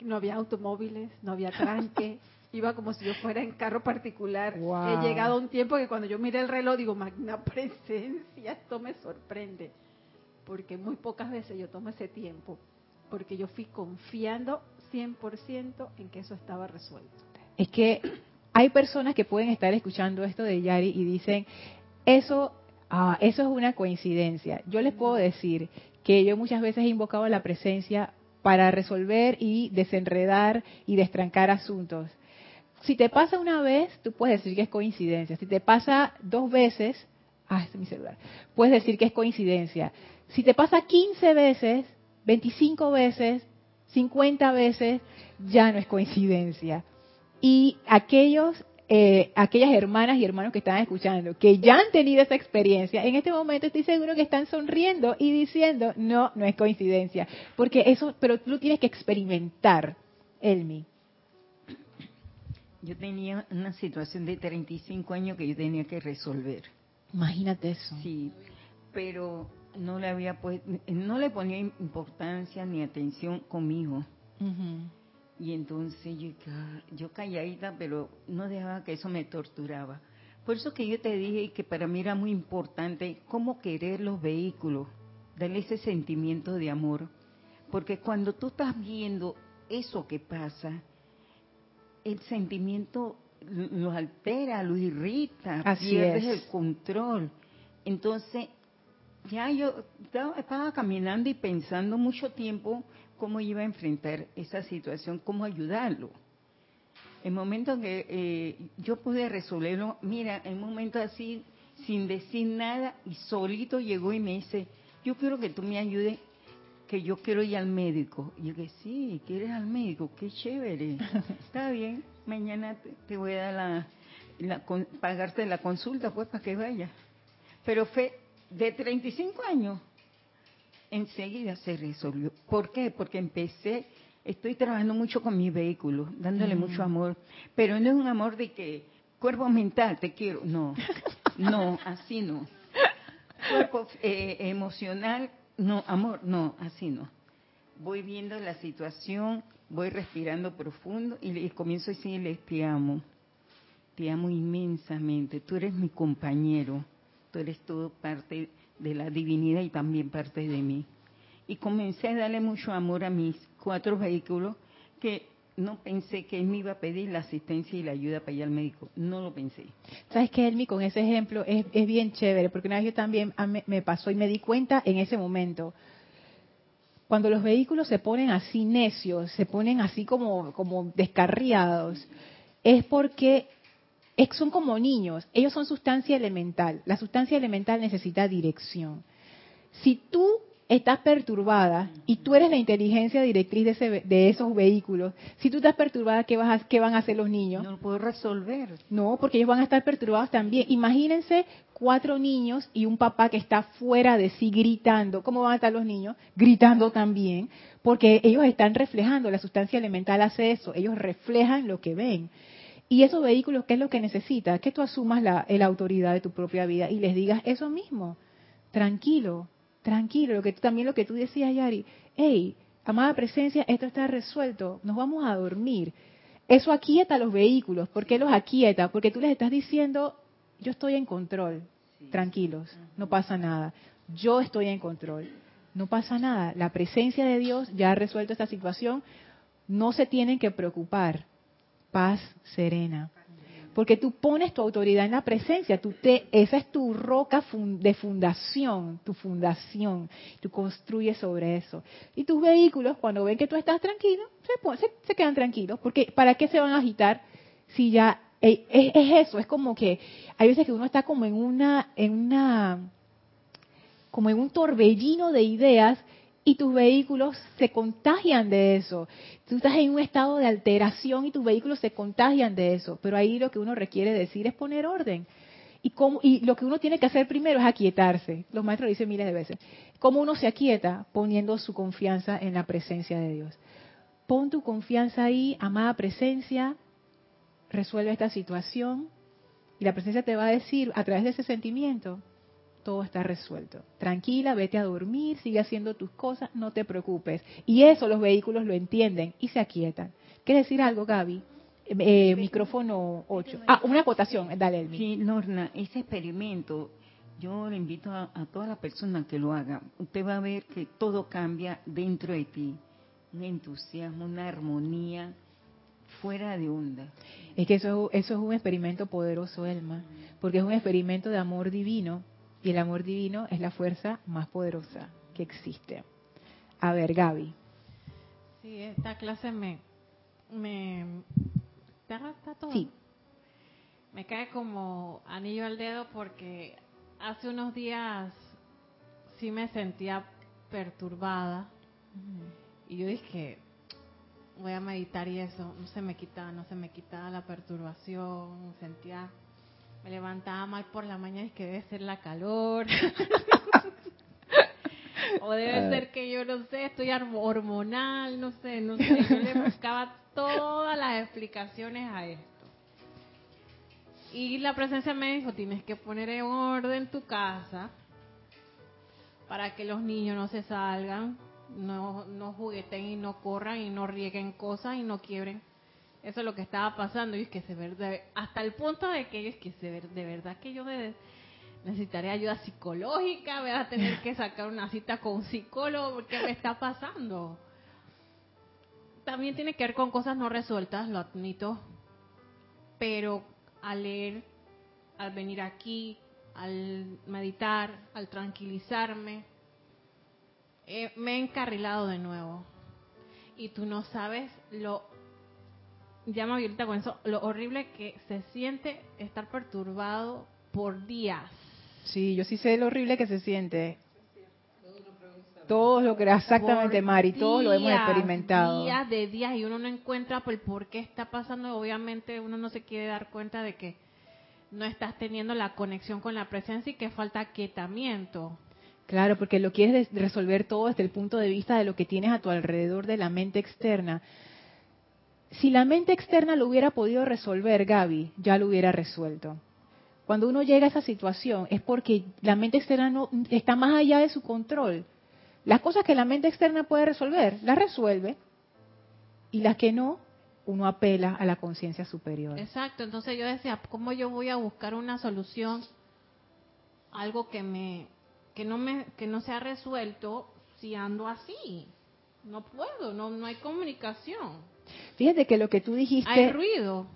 [SPEAKER 3] no había automóviles, no había tranque, iba como si yo fuera en carro particular. He llegado a un tiempo que cuando yo miré el reloj digo, magna presencia, esto me sorprende, porque muy pocas veces yo tomo ese tiempo, porque yo fui confiando 100% en que eso estaba resuelto.
[SPEAKER 1] Es que hay personas que pueden estar escuchando esto de Yari y dicen, eso, ah, eso es una coincidencia. Yo les puedo decir que yo muchas veces he invocado la presencia para resolver y desenredar y destrancar asuntos. Si te pasa una vez, tú puedes decir que es coincidencia. Si te pasa dos veces, ah, este es mi celular, puedes decir que es coincidencia. Si te pasa 15 veces, 25 veces, 50 veces, ya no es coincidencia. Y aquellos eh, aquellas hermanas y hermanos que están escuchando, que ya han tenido esa experiencia, en este momento estoy seguro que están sonriendo y diciendo, no, no es coincidencia, porque eso, pero tú lo tienes que experimentar, Elmi.
[SPEAKER 4] Yo tenía una situación de 35 años que yo tenía que resolver.
[SPEAKER 1] Imagínate eso.
[SPEAKER 4] Sí, pero no le había pues, no le ponía importancia ni atención conmigo. Y entonces yo, yo calladita, pero no dejaba que eso me torturaba. Por eso que yo te dije que para mí era muy importante cómo querer los vehículos, darle ese sentimiento de amor. Porque cuando tú estás viendo eso que pasa, el sentimiento lo altera, lo irrita, pierdes el control. Entonces, ya yo estaba caminando y pensando mucho tiempo cómo iba a enfrentar esa situación, cómo ayudarlo. El momento que eh, yo pude resolverlo, mira, en un momento así, sin decir nada, y solito llegó y me dice, yo quiero que tú me ayudes, que yo quiero ir al médico. Y yo dije, sí, ¿quieres al médico? Qué chévere. Está bien, mañana te, voy a dar la, pagarte la consulta, pues, para que vaya. Pero fue de 35 años enseguida se resolvió. ¿Por qué? Porque empecé, estoy trabajando mucho con mi vehículo, dándole mucho amor, pero no es un amor de que cuerpo mental, te quiero, no, no, así no. Cuerpo eh, emocional, no, amor, no, así no. Voy viendo la situación, voy respirando profundo y, y comienzo a decirle, te amo, te amo inmensamente, tú eres mi compañero, tú eres todo parte de la divinidad y también parte de mí. Y comencé a darle mucho amor a mis cuatro vehículos que no pensé que él me iba a pedir la asistencia y la ayuda para ir al médico. No lo pensé.
[SPEAKER 1] ¿Sabes qué, Elmi? Con ese ejemplo es, es bien chévere, porque una vez yo también me pasó y me di cuenta en ese momento. Cuando los vehículos se ponen así necios, se ponen así como, como descarriados, es porque son como niños, ellos son sustancia elemental. La sustancia elemental necesita dirección. Si tú estás perturbada y tú eres la inteligencia directriz de, esos vehículos, si tú estás perturbada, ¿qué, vas ¿qué van a hacer los niños?
[SPEAKER 4] No lo puedo resolver.
[SPEAKER 1] No, porque ellos van a estar perturbados también. Imagínense cuatro niños y un papá que está fuera de sí gritando. ¿Cómo van a estar los niños? Gritando también, porque ellos están reflejando, la sustancia elemental hace eso, ellos reflejan lo que ven. Y esos vehículos, ¿qué es lo que necesita? Que tú asumas la, autoridad de tu propia vida y les digas eso mismo. Tranquilo, tranquilo. Lo que también lo que tú decías, Yari. Hey, amada presencia, esto está resuelto. Nos vamos a dormir. Eso aquieta los vehículos. ¿Por qué los aquieta? Porque tú les estás diciendo, yo estoy en control. Tranquilos, no pasa nada. Yo estoy en control. No pasa nada. La presencia de Dios ya ha resuelto esta situación. No se tienen que preocupar Paz serena. Porque tú pones tu autoridad en la presencia, tú te, esa es tu roca de fundación, tu fundación, tú construyes sobre eso. Y tus vehículos, cuando ven que tú estás tranquilo, se, se, quedan tranquilos, porque ¿para qué se van a agitar si ya es, es, eso? Es como que hay veces que uno está como en una, en una, como en un torbellino de ideas y tus vehículos se contagian de eso. Tú estás en un estado de alteración y tus vehículos se contagian de eso. Pero ahí lo que uno requiere decir es poner orden. Y, y lo que uno tiene que hacer primero es aquietarse. Los maestros dicen miles de veces. ¿Cómo uno se aquieta? Poniendo su confianza en la presencia de Dios. Pon tu confianza ahí, amada presencia, resuelve esta situación. Y la presencia te va a decir a través de ese sentimiento, todo está resuelto. Tranquila, vete a dormir, sigue haciendo tus cosas, no te preocupes. Y eso los vehículos lo entienden y se aquietan. ¿Quieres decir algo, Gaby? Eh, micrófono 8. Ah, una acotación, dale, Elmi.
[SPEAKER 4] Sí, Lorna, ese experimento, yo le invito a, a toda la persona que lo haga. Usted va a ver que todo cambia dentro de ti. Un entusiasmo, una armonía fuera de onda.
[SPEAKER 1] Es que eso, eso es un experimento poderoso, Elma, porque es un experimento de amor divino y el amor divino es la fuerza más poderosa que existe. A ver, Gaby.
[SPEAKER 5] Sí, esta clase me... me ¿Está todo?
[SPEAKER 1] Sí.
[SPEAKER 5] Me cae como anillo al dedo porque hace unos días sí me sentía perturbada. Y yo dije, voy a meditar y eso, no se me quitaba, no se me quitaba la perturbación, sentía me levantaba mal por la mañana y que debe ser la calor. o debe ah. ser que yo no sé, estoy hormonal, no sé, no sé. Yo le buscaba todas las explicaciones a esto. Y la presencia me dijo, tienes que poner en orden tu casa para que los niños no se salgan, no, no jugueten y no corran y no rieguen cosas y no quiebren eso es lo que estaba pasando y es que se ve, hasta el punto de que es que se ve, de verdad que yo necesitaré ayuda psicológica, voy a tener que sacar una cita con un psicólogo, ¿qué me está pasando? También tiene que ver con cosas no resueltas, lo admito, pero al leer, al venir aquí, al meditar, al tranquilizarme, eh, me he encarrilado de nuevo. Y tú no sabes lo llama Violeta con eso, lo horrible que se siente estar perturbado por días.
[SPEAKER 1] Sí, yo sí sé lo horrible que se siente. Todos lo que exactamente, Mari, todos lo hemos experimentado.
[SPEAKER 5] Días de días y uno no encuentra por, por qué está pasando. Obviamente uno no se quiere dar cuenta de que no estás teniendo la conexión con la presencia y que falta aquietamiento.
[SPEAKER 1] Claro, porque lo quieres resolver todo desde el punto de vista de lo que tienes a tu alrededor de la mente externa si la mente externa lo hubiera podido resolver, Gaby, ya lo hubiera resuelto. Cuando uno llega a esa situación es porque la mente externa no, está más allá de su control. Las cosas que la mente externa puede resolver, las resuelve. Y las que no, uno apela a la conciencia superior.
[SPEAKER 5] Exacto, entonces yo decía, ¿cómo yo voy a buscar una solución? Algo que me que no me que no se ha resuelto si ando así. No puedo, no no hay comunicación.
[SPEAKER 1] Fíjate que lo que tú dijiste...
[SPEAKER 5] Hay ruido.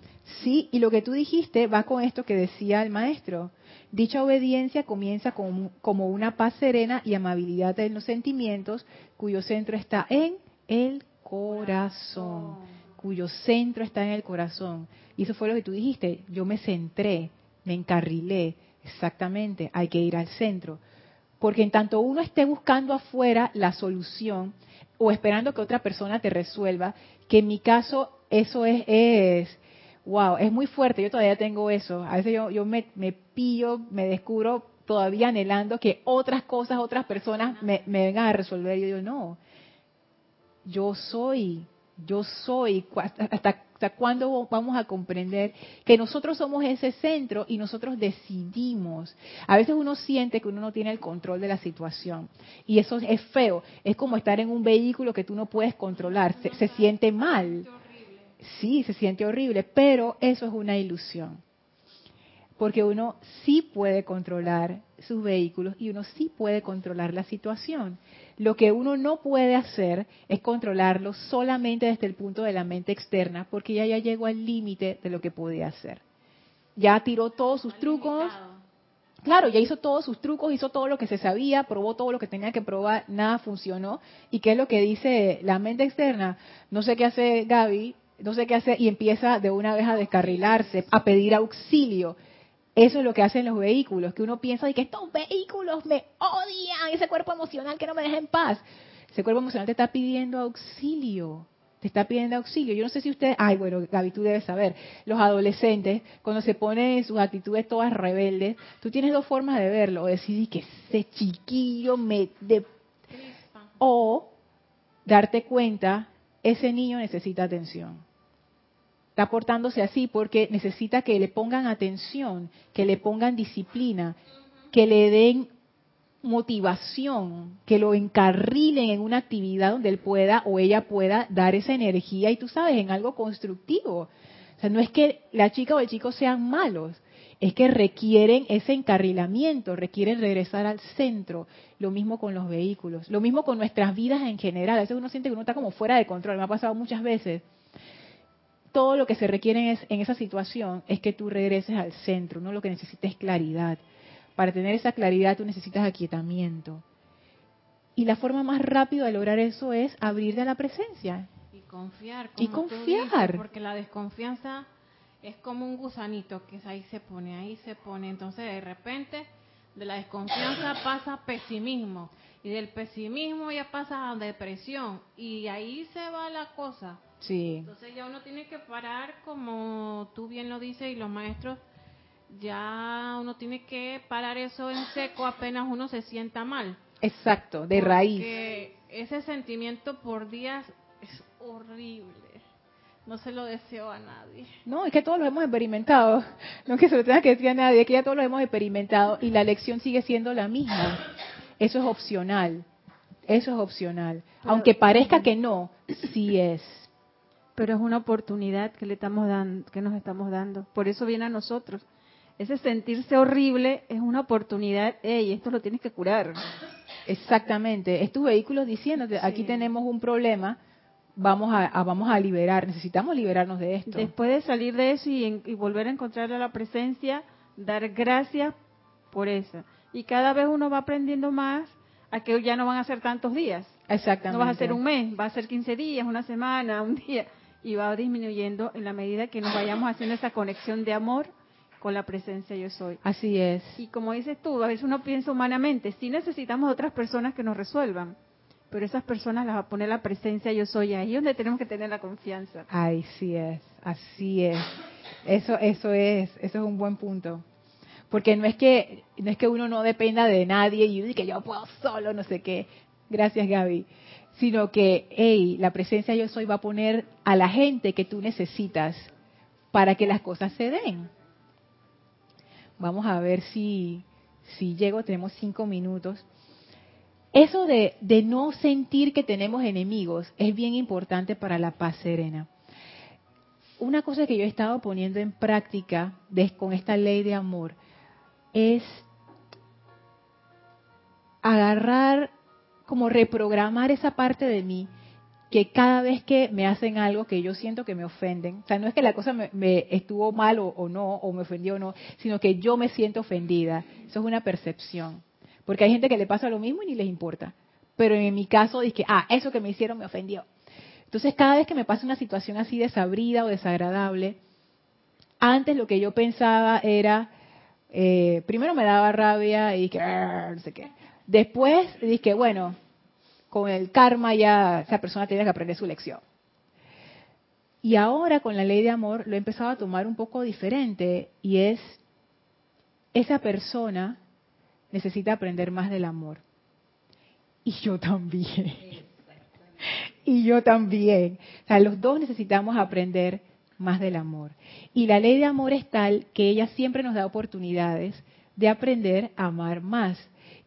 [SPEAKER 1] Sí, y lo que tú dijiste va con esto que decía el maestro. Dicha obediencia comienza como, una paz serena y amabilidad en los sentimientos, cuyo centro está en el corazón, cuyo centro está en el corazón. Y eso fue lo que tú dijiste. Yo me centré, me encarrilé. Exactamente, hay que ir al centro. Porque en tanto uno esté buscando afuera la solución o esperando que otra persona te resuelva, que en mi caso eso es, es wow, es muy fuerte, yo todavía tengo eso. A veces yo, yo me, me pillo, me descubro todavía anhelando que otras cosas, otras personas me, me vengan a resolver. Y yo digo, no, yo soy, yo soy, hasta ¿Hasta cuándo vamos a comprender que nosotros somos ese centro y nosotros decidimos? A veces uno siente que uno no tiene el control de la situación y eso es feo. Es como estar en un vehículo que tú no puedes controlar. Se, se siente mal. Sí, se siente horrible, pero eso es una ilusión. Porque uno sí puede controlar sus vehículos y uno sí puede controlar la situación. Lo que uno no puede hacer es controlarlo solamente desde el punto de la mente externa, porque ya, ya llegó al límite de lo que podía hacer. Ya tiró todos sus trucos. Claro, ya hizo todos sus trucos, hizo todo lo que se sabía, probó todo lo que tenía que probar, nada funcionó. ¿Y qué es lo que dice la mente externa? No sé qué hace Gaby, no sé qué hace, y empieza de una vez a descarrilarse, a pedir auxilio. Eso es lo que hacen los vehículos, que uno piensa de que estos vehículos me odian, ese cuerpo emocional que no me deja en paz. Ese cuerpo emocional te está pidiendo auxilio, te está pidiendo auxilio. Yo no sé si usted, ay, bueno, Gaby, tú debes saber, los adolescentes, cuando se ponen en sus actitudes todas rebeldes, tú tienes dos formas de verlo, decir que ese chiquillo me... De... O darte cuenta, ese niño necesita atención está portándose así porque necesita que le pongan atención, que le pongan disciplina, que le den motivación, que lo encarrilen en una actividad donde él pueda o ella pueda dar esa energía y tú sabes, en algo constructivo. O sea, no es que la chica o el chico sean malos, es que requieren ese encarrilamiento, requieren regresar al centro. Lo mismo con los vehículos, lo mismo con nuestras vidas en general. A veces uno siente que uno está como fuera de control, me ha pasado muchas veces todo lo que se requiere es, en esa situación es que tú regreses al centro, no lo que necesitas es claridad. Para tener esa claridad tú necesitas aquietamiento. Y la forma más rápida de lograr eso es abrirte a la presencia.
[SPEAKER 3] Y confiar.
[SPEAKER 1] y confiar.
[SPEAKER 3] porque la desconfianza es como un gusanito que ahí se pone, ahí se pone. Entonces de repente de la desconfianza pasa pesimismo. Y del pesimismo ya pasa a depresión. Y ahí se va la cosa.
[SPEAKER 1] Sí.
[SPEAKER 3] Entonces ya uno tiene que parar, como tú bien lo dices y los maestros, ya uno tiene que parar eso en seco apenas uno se sienta mal.
[SPEAKER 1] Exacto, de raíz.
[SPEAKER 3] Porque ese sentimiento por días es horrible. No se lo deseo a nadie.
[SPEAKER 1] No, es que todos lo hemos experimentado. No es que se lo tenga que decir a nadie, es que ya todos lo hemos experimentado y la lección sigue siendo la misma. Eso es opcional. Eso es opcional. Aunque parezca que no, sí es
[SPEAKER 3] pero es una oportunidad que le estamos dando, que nos estamos dando. Por eso viene a nosotros. Ese sentirse horrible es una oportunidad, hey, esto lo tienes que curar.
[SPEAKER 1] Exactamente, es tu vehículo diciéndote, aquí tenemos un problema, vamos a, vamos a liberar, necesitamos liberarnos de esto.
[SPEAKER 3] Después de salir de eso y, y volver a encontrar a la presencia, dar gracias por eso. Y cada vez uno va aprendiendo más a que ya no van a ser tantos días.
[SPEAKER 1] Exactamente.
[SPEAKER 3] No vas a ser un mes, va a ser 15 días, una semana, un día y va disminuyendo en la medida que nos vayamos haciendo esa conexión de amor con la presencia yo soy.
[SPEAKER 1] Así es.
[SPEAKER 3] Y como dices tú, a veces uno piensa humanamente, sí necesitamos otras personas que nos resuelvan, pero esas personas las va a poner la presencia yo soy ahí donde tenemos que tener la confianza.
[SPEAKER 1] Ay, sí es, así es. Eso eso es, eso es un buen punto. Porque no es que no es que uno no dependa de nadie y que yo puedo solo, no sé qué. Gracias, Gaby sino que, hey, la presencia yo soy va a poner a la gente que tú necesitas para que las cosas se den. Vamos a ver si, si llego, tenemos cinco minutos. Eso de, de no sentir que tenemos enemigos es bien importante para la paz serena. Una cosa que yo he estado poniendo en práctica con esta ley de amor es agarrar como reprogramar esa parte de mí que cada vez que me hacen algo que yo siento que me ofenden, o sea, no es que la cosa me, estuvo mal o, no, o me ofendió o no, sino que yo me siento ofendida. Eso es una percepción. Porque hay gente que le pasa lo mismo y ni les importa. Pero en mi caso dije, ah, eso que me hicieron me ofendió. Entonces, cada vez que me pasa una situación así desabrida o desagradable, antes lo que yo pensaba era, eh, primero me daba rabia y dije, no sé qué. Después dije, bueno, con el karma ya esa persona tiene que aprender su lección. Y ahora con la ley de amor lo he empezado a tomar un poco diferente y es, esa persona necesita aprender más del amor. Y yo también. y yo también. O sea, los dos necesitamos aprender más del amor. Y la ley de amor es tal que ella siempre nos da oportunidades de aprender a amar más.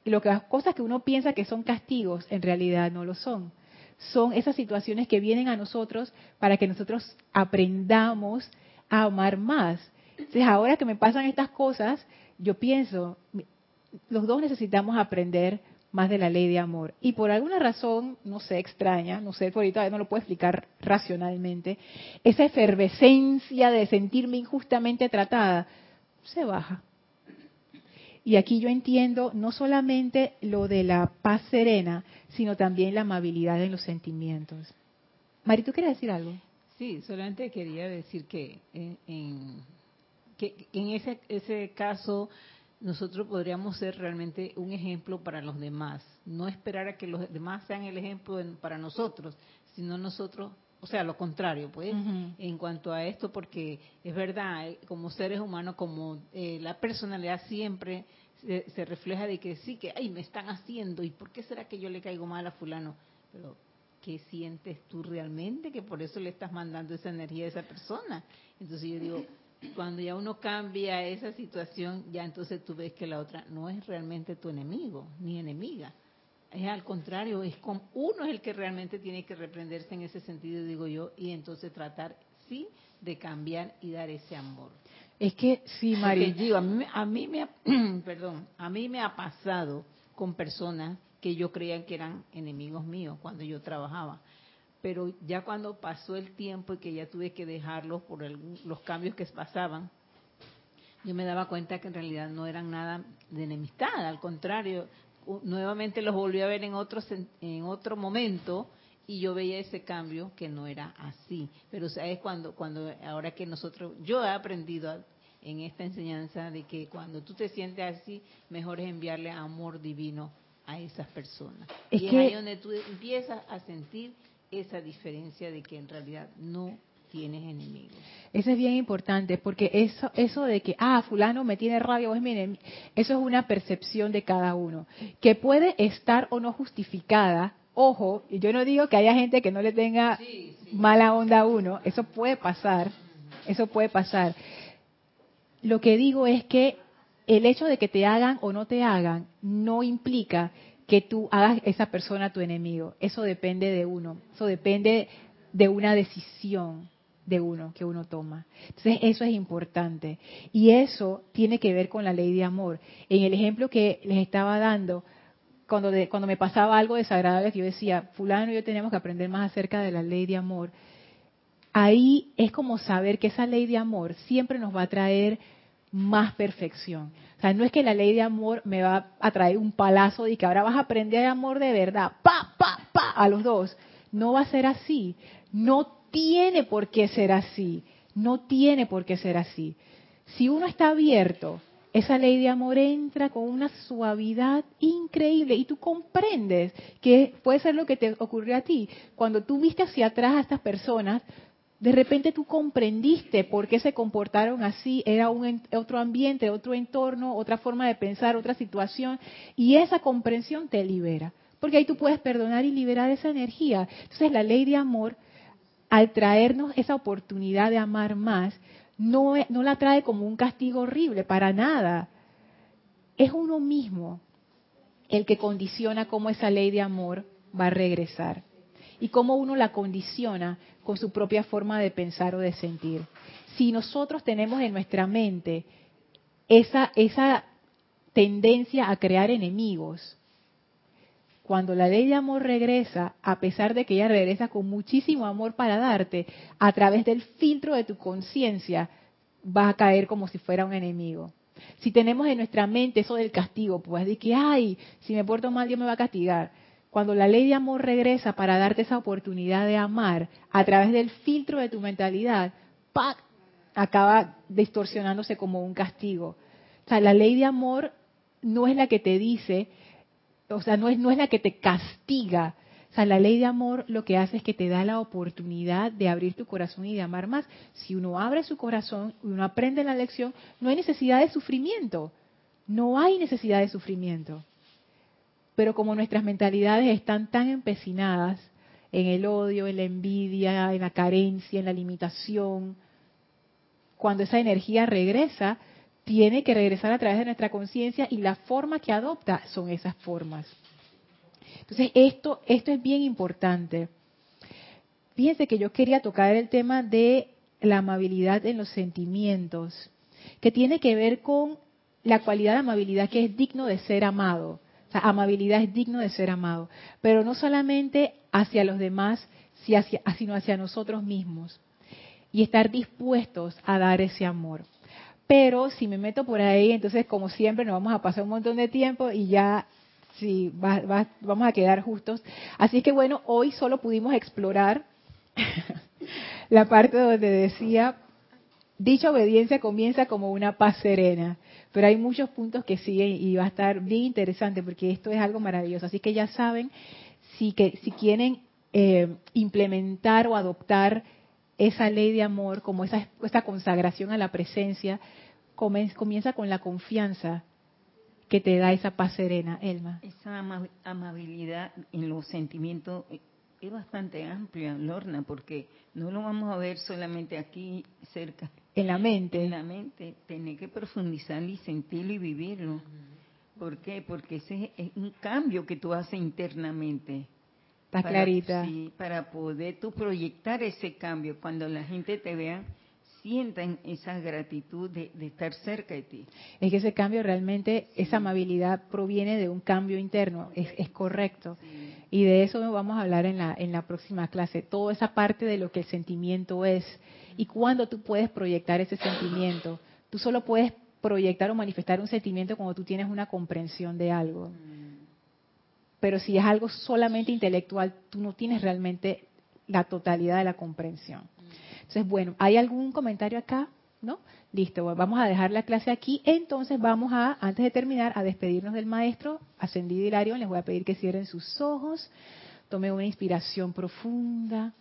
[SPEAKER 1] Y lo que las cosas que uno piensa que son castigos, en realidad no lo son. Son esas situaciones que vienen a nosotros para que nosotros aprendamos a amar más. Entonces, ahora que me pasan estas cosas, yo pienso, los dos necesitamos aprender más de la ley de amor. Y por alguna razón, no sé, extraña, no sé, por ahorita no lo puedo explicar racionalmente, esa efervescencia de sentirme injustamente tratada se baja. Y aquí yo entiendo no solamente lo de la paz serena, sino también la amabilidad en los sentimientos. Mari, ¿tú quieres decir algo?
[SPEAKER 2] Sí, solamente quería decir que en, que en ese, ese caso nosotros podríamos ser realmente un ejemplo para los demás. No esperar a que los demás sean el ejemplo para nosotros, sino nosotros, o sea, lo contrario, pues, en cuanto a esto, porque es verdad, eh, como seres humanos, como eh, la personalidad siempre se, se, refleja de que sí, que, ay, me están haciendo, ¿y por qué será que yo le caigo mal a fulano? Pero, ¿qué sientes tú realmente? Que por eso le estás mandando esa energía a esa persona. Entonces yo digo, cuando ya uno cambia esa situación, ya entonces tú ves que la otra no es realmente tu enemigo ni enemiga. Es al contrario, es como uno es el que realmente tiene que reprenderse en ese sentido, digo yo, y entonces tratar, sí, de cambiar y dar ese amor.
[SPEAKER 1] Es que sí, María.
[SPEAKER 2] Digo, a mí, a mí me ha, perdón, a mí me ha pasado con personas que yo creía que eran enemigos míos cuando yo trabajaba pero ya cuando pasó el tiempo y que ya tuve que dejarlos por los cambios que pasaban, yo me daba cuenta que en realidad no eran nada de enemistad, al contrario, nuevamente los volví a ver en otro, en otro momento y yo veía ese cambio que no era así. Pero es cuando, cuando ahora que nosotros, yo he aprendido en esta enseñanza de que cuando tú te sientes así, mejor es enviarle amor divino a esas personas. y es ahí donde tú empiezas a sentir esa diferencia de que en realidad no tienes enemigos.
[SPEAKER 1] Eso es bien importante, porque eso, eso de que, ah, fulano me tiene rabia o es mi enemigo, eso es una percepción de cada uno, que puede estar o no justificada. Ojo, y yo no digo que haya gente que no le tenga mala onda a uno, eso puede pasar, eso puede pasar. Lo que digo es que el hecho de que te hagan o no te hagan no implica que tú hagas esa persona tu enemigo. Eso depende de uno. Eso depende de una decisión de uno que uno toma. Entonces eso es importante. Y eso tiene que ver con la ley de amor. En el ejemplo que les estaba dando, cuando, cuando me pasaba algo desagradable, yo decía, fulano y yo tenemos que aprender más acerca de la ley de amor. Ahí es como saber que esa ley de amor siempre nos va a traer más perfección. O sea, no es que la ley de amor me va a traer un palazo y que ahora vas a aprender amor de verdad, pa, pa, pa, a los dos. No va a ser así. No tiene por qué ser así. No tiene por qué ser así. Si uno está abierto, esa ley de amor entra con una suavidad increíble y tú comprendes que puede ser lo que te ocurrió a ti. Cuando tú viste hacia atrás a estas personas, de repente tú comprendiste por qué se comportaron así, era otro ambiente, otro entorno, otra forma de pensar, otra situación, y esa comprensión te libera, porque ahí tú puedes perdonar y liberar esa energía. Entonces la ley de amor, al traernos esa oportunidad de amar más, no, no la trae como un castigo horrible, para nada. Es uno mismo el que condiciona cómo esa ley de amor va a regresar y cómo uno la condiciona con su propia forma de pensar o de sentir. Si nosotros tenemos en nuestra mente esa, esa tendencia a crear enemigos, cuando la ley de amor regresa, a pesar de que ella regresa con muchísimo amor para darte, a través del filtro de tu conciencia, va a caer como si fuera un enemigo. Si tenemos en nuestra mente eso del castigo, pues de que, ay, si me porto mal, Dios me va a castigar cuando la ley de amor regresa para darte esa oportunidad de amar a través del filtro de tu mentalidad, ¡pac! acaba distorsionándose como un castigo. O sea, la ley de amor no es la que te dice, o sea, no es, no es la que te castiga. O sea, la ley de amor lo que hace es que te da la oportunidad de abrir tu corazón y de amar más. Si uno abre su corazón y uno aprende la lección, no hay necesidad de sufrimiento. No hay necesidad de sufrimiento. Pero como nuestras mentalidades están tan empecinadas en el odio, en la envidia, en la carencia, en la limitación, cuando esa energía regresa, tiene que regresar a través de nuestra conciencia y la forma que adopta son esas formas. Entonces, esto, esto es bien importante. Fíjense que yo quería tocar el tema de la amabilidad en los sentimientos. que tiene que ver con la cualidad de amabilidad que es digno de ser amado. O sea, amabilidad es digno de ser amado, pero no solamente hacia los demás, sino hacia nosotros mismos. Y estar dispuestos a dar ese amor. Pero si me meto por ahí, entonces como siempre nos vamos a pasar un montón de tiempo y ya sí, vamos a quedar justos. Así que bueno, hoy solo pudimos explorar la parte donde decía, dicha obediencia comienza como una paz serena, pero hay muchos puntos que siguen y va a estar bien interesante porque esto es algo maravilloso. Así que ya saben, si, que, si quieren eh, implementar o adoptar esa ley de amor, como esa, esta consagración a la presencia, comienza con la confianza que te da esa paz serena, Elma.
[SPEAKER 2] Esa amabilidad en los sentimientos eh, es bastante amplia, Lorna, porque no lo vamos a ver solamente aquí cerca.
[SPEAKER 1] En la mente.
[SPEAKER 2] En la mente, tener que profundizar y sentirlo y vivirlo. ¿Por qué? Porque ese es un cambio que tú haces internamente.
[SPEAKER 1] Está clarita.
[SPEAKER 2] Sí, para poder tú proyectar ese cambio. Cuando la gente te vea, sientan esa gratitud de, estar cerca de ti.
[SPEAKER 1] Es que ese cambio realmente, esa amabilidad proviene de un cambio interno, es, correcto. Y de eso vamos a hablar en la, en la próxima clase, toda esa parte de lo que el sentimiento es y cuándo tú puedes proyectar ese sentimiento. Tú solo puedes proyectar o manifestar un sentimiento cuando tú tienes una comprensión de algo. Pero si es algo solamente intelectual, tú no tienes realmente la totalidad de la comprensión. Entonces, bueno, ¿hay algún comentario acá? ¿No? Listo, vamos a dejar la clase aquí. Entonces vamos a, antes de terminar, a despedirnos del maestro ascendido Hilario. Les voy a pedir que cierren sus ojos, tomen una inspiración profunda,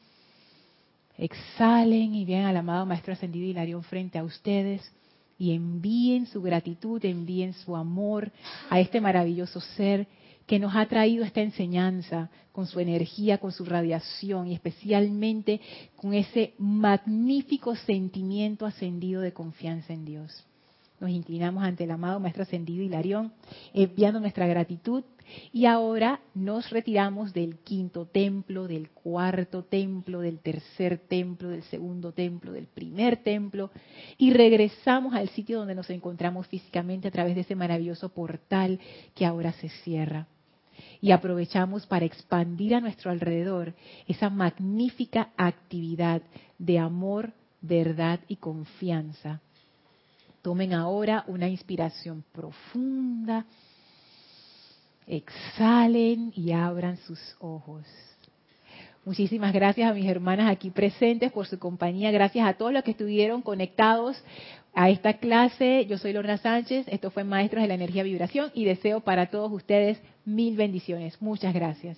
[SPEAKER 1] exhalen y vean al amado maestro ascendido Hilarión frente a ustedes y envíen su gratitud, envíen su amor a este maravilloso ser que nos ha traído esta enseñanza con su energía, con su radiación y especialmente con ese magnífico sentimiento ascendido de confianza en Dios. Nos inclinamos ante el amado Maestro Ascendido Hilarión, enviando nuestra gratitud y ahora nos retiramos del quinto templo, del cuarto templo, del tercer templo, del segundo templo, del primer templo y regresamos al sitio donde nos encontramos físicamente a través de ese maravilloso portal que ahora se cierra y aprovechamos para expandir a nuestro alrededor esa magnífica actividad de amor, verdad y confianza. Tomen ahora una inspiración profunda, exhalen y abran sus ojos. Muchísimas gracias a mis hermanas aquí presentes por su compañía. Gracias a todos los que estuvieron conectados a esta clase. Yo soy Lorna Sánchez. Esto fue Maestros de la Energía Vibración y deseo para todos ustedes mil bendiciones. Muchas gracias.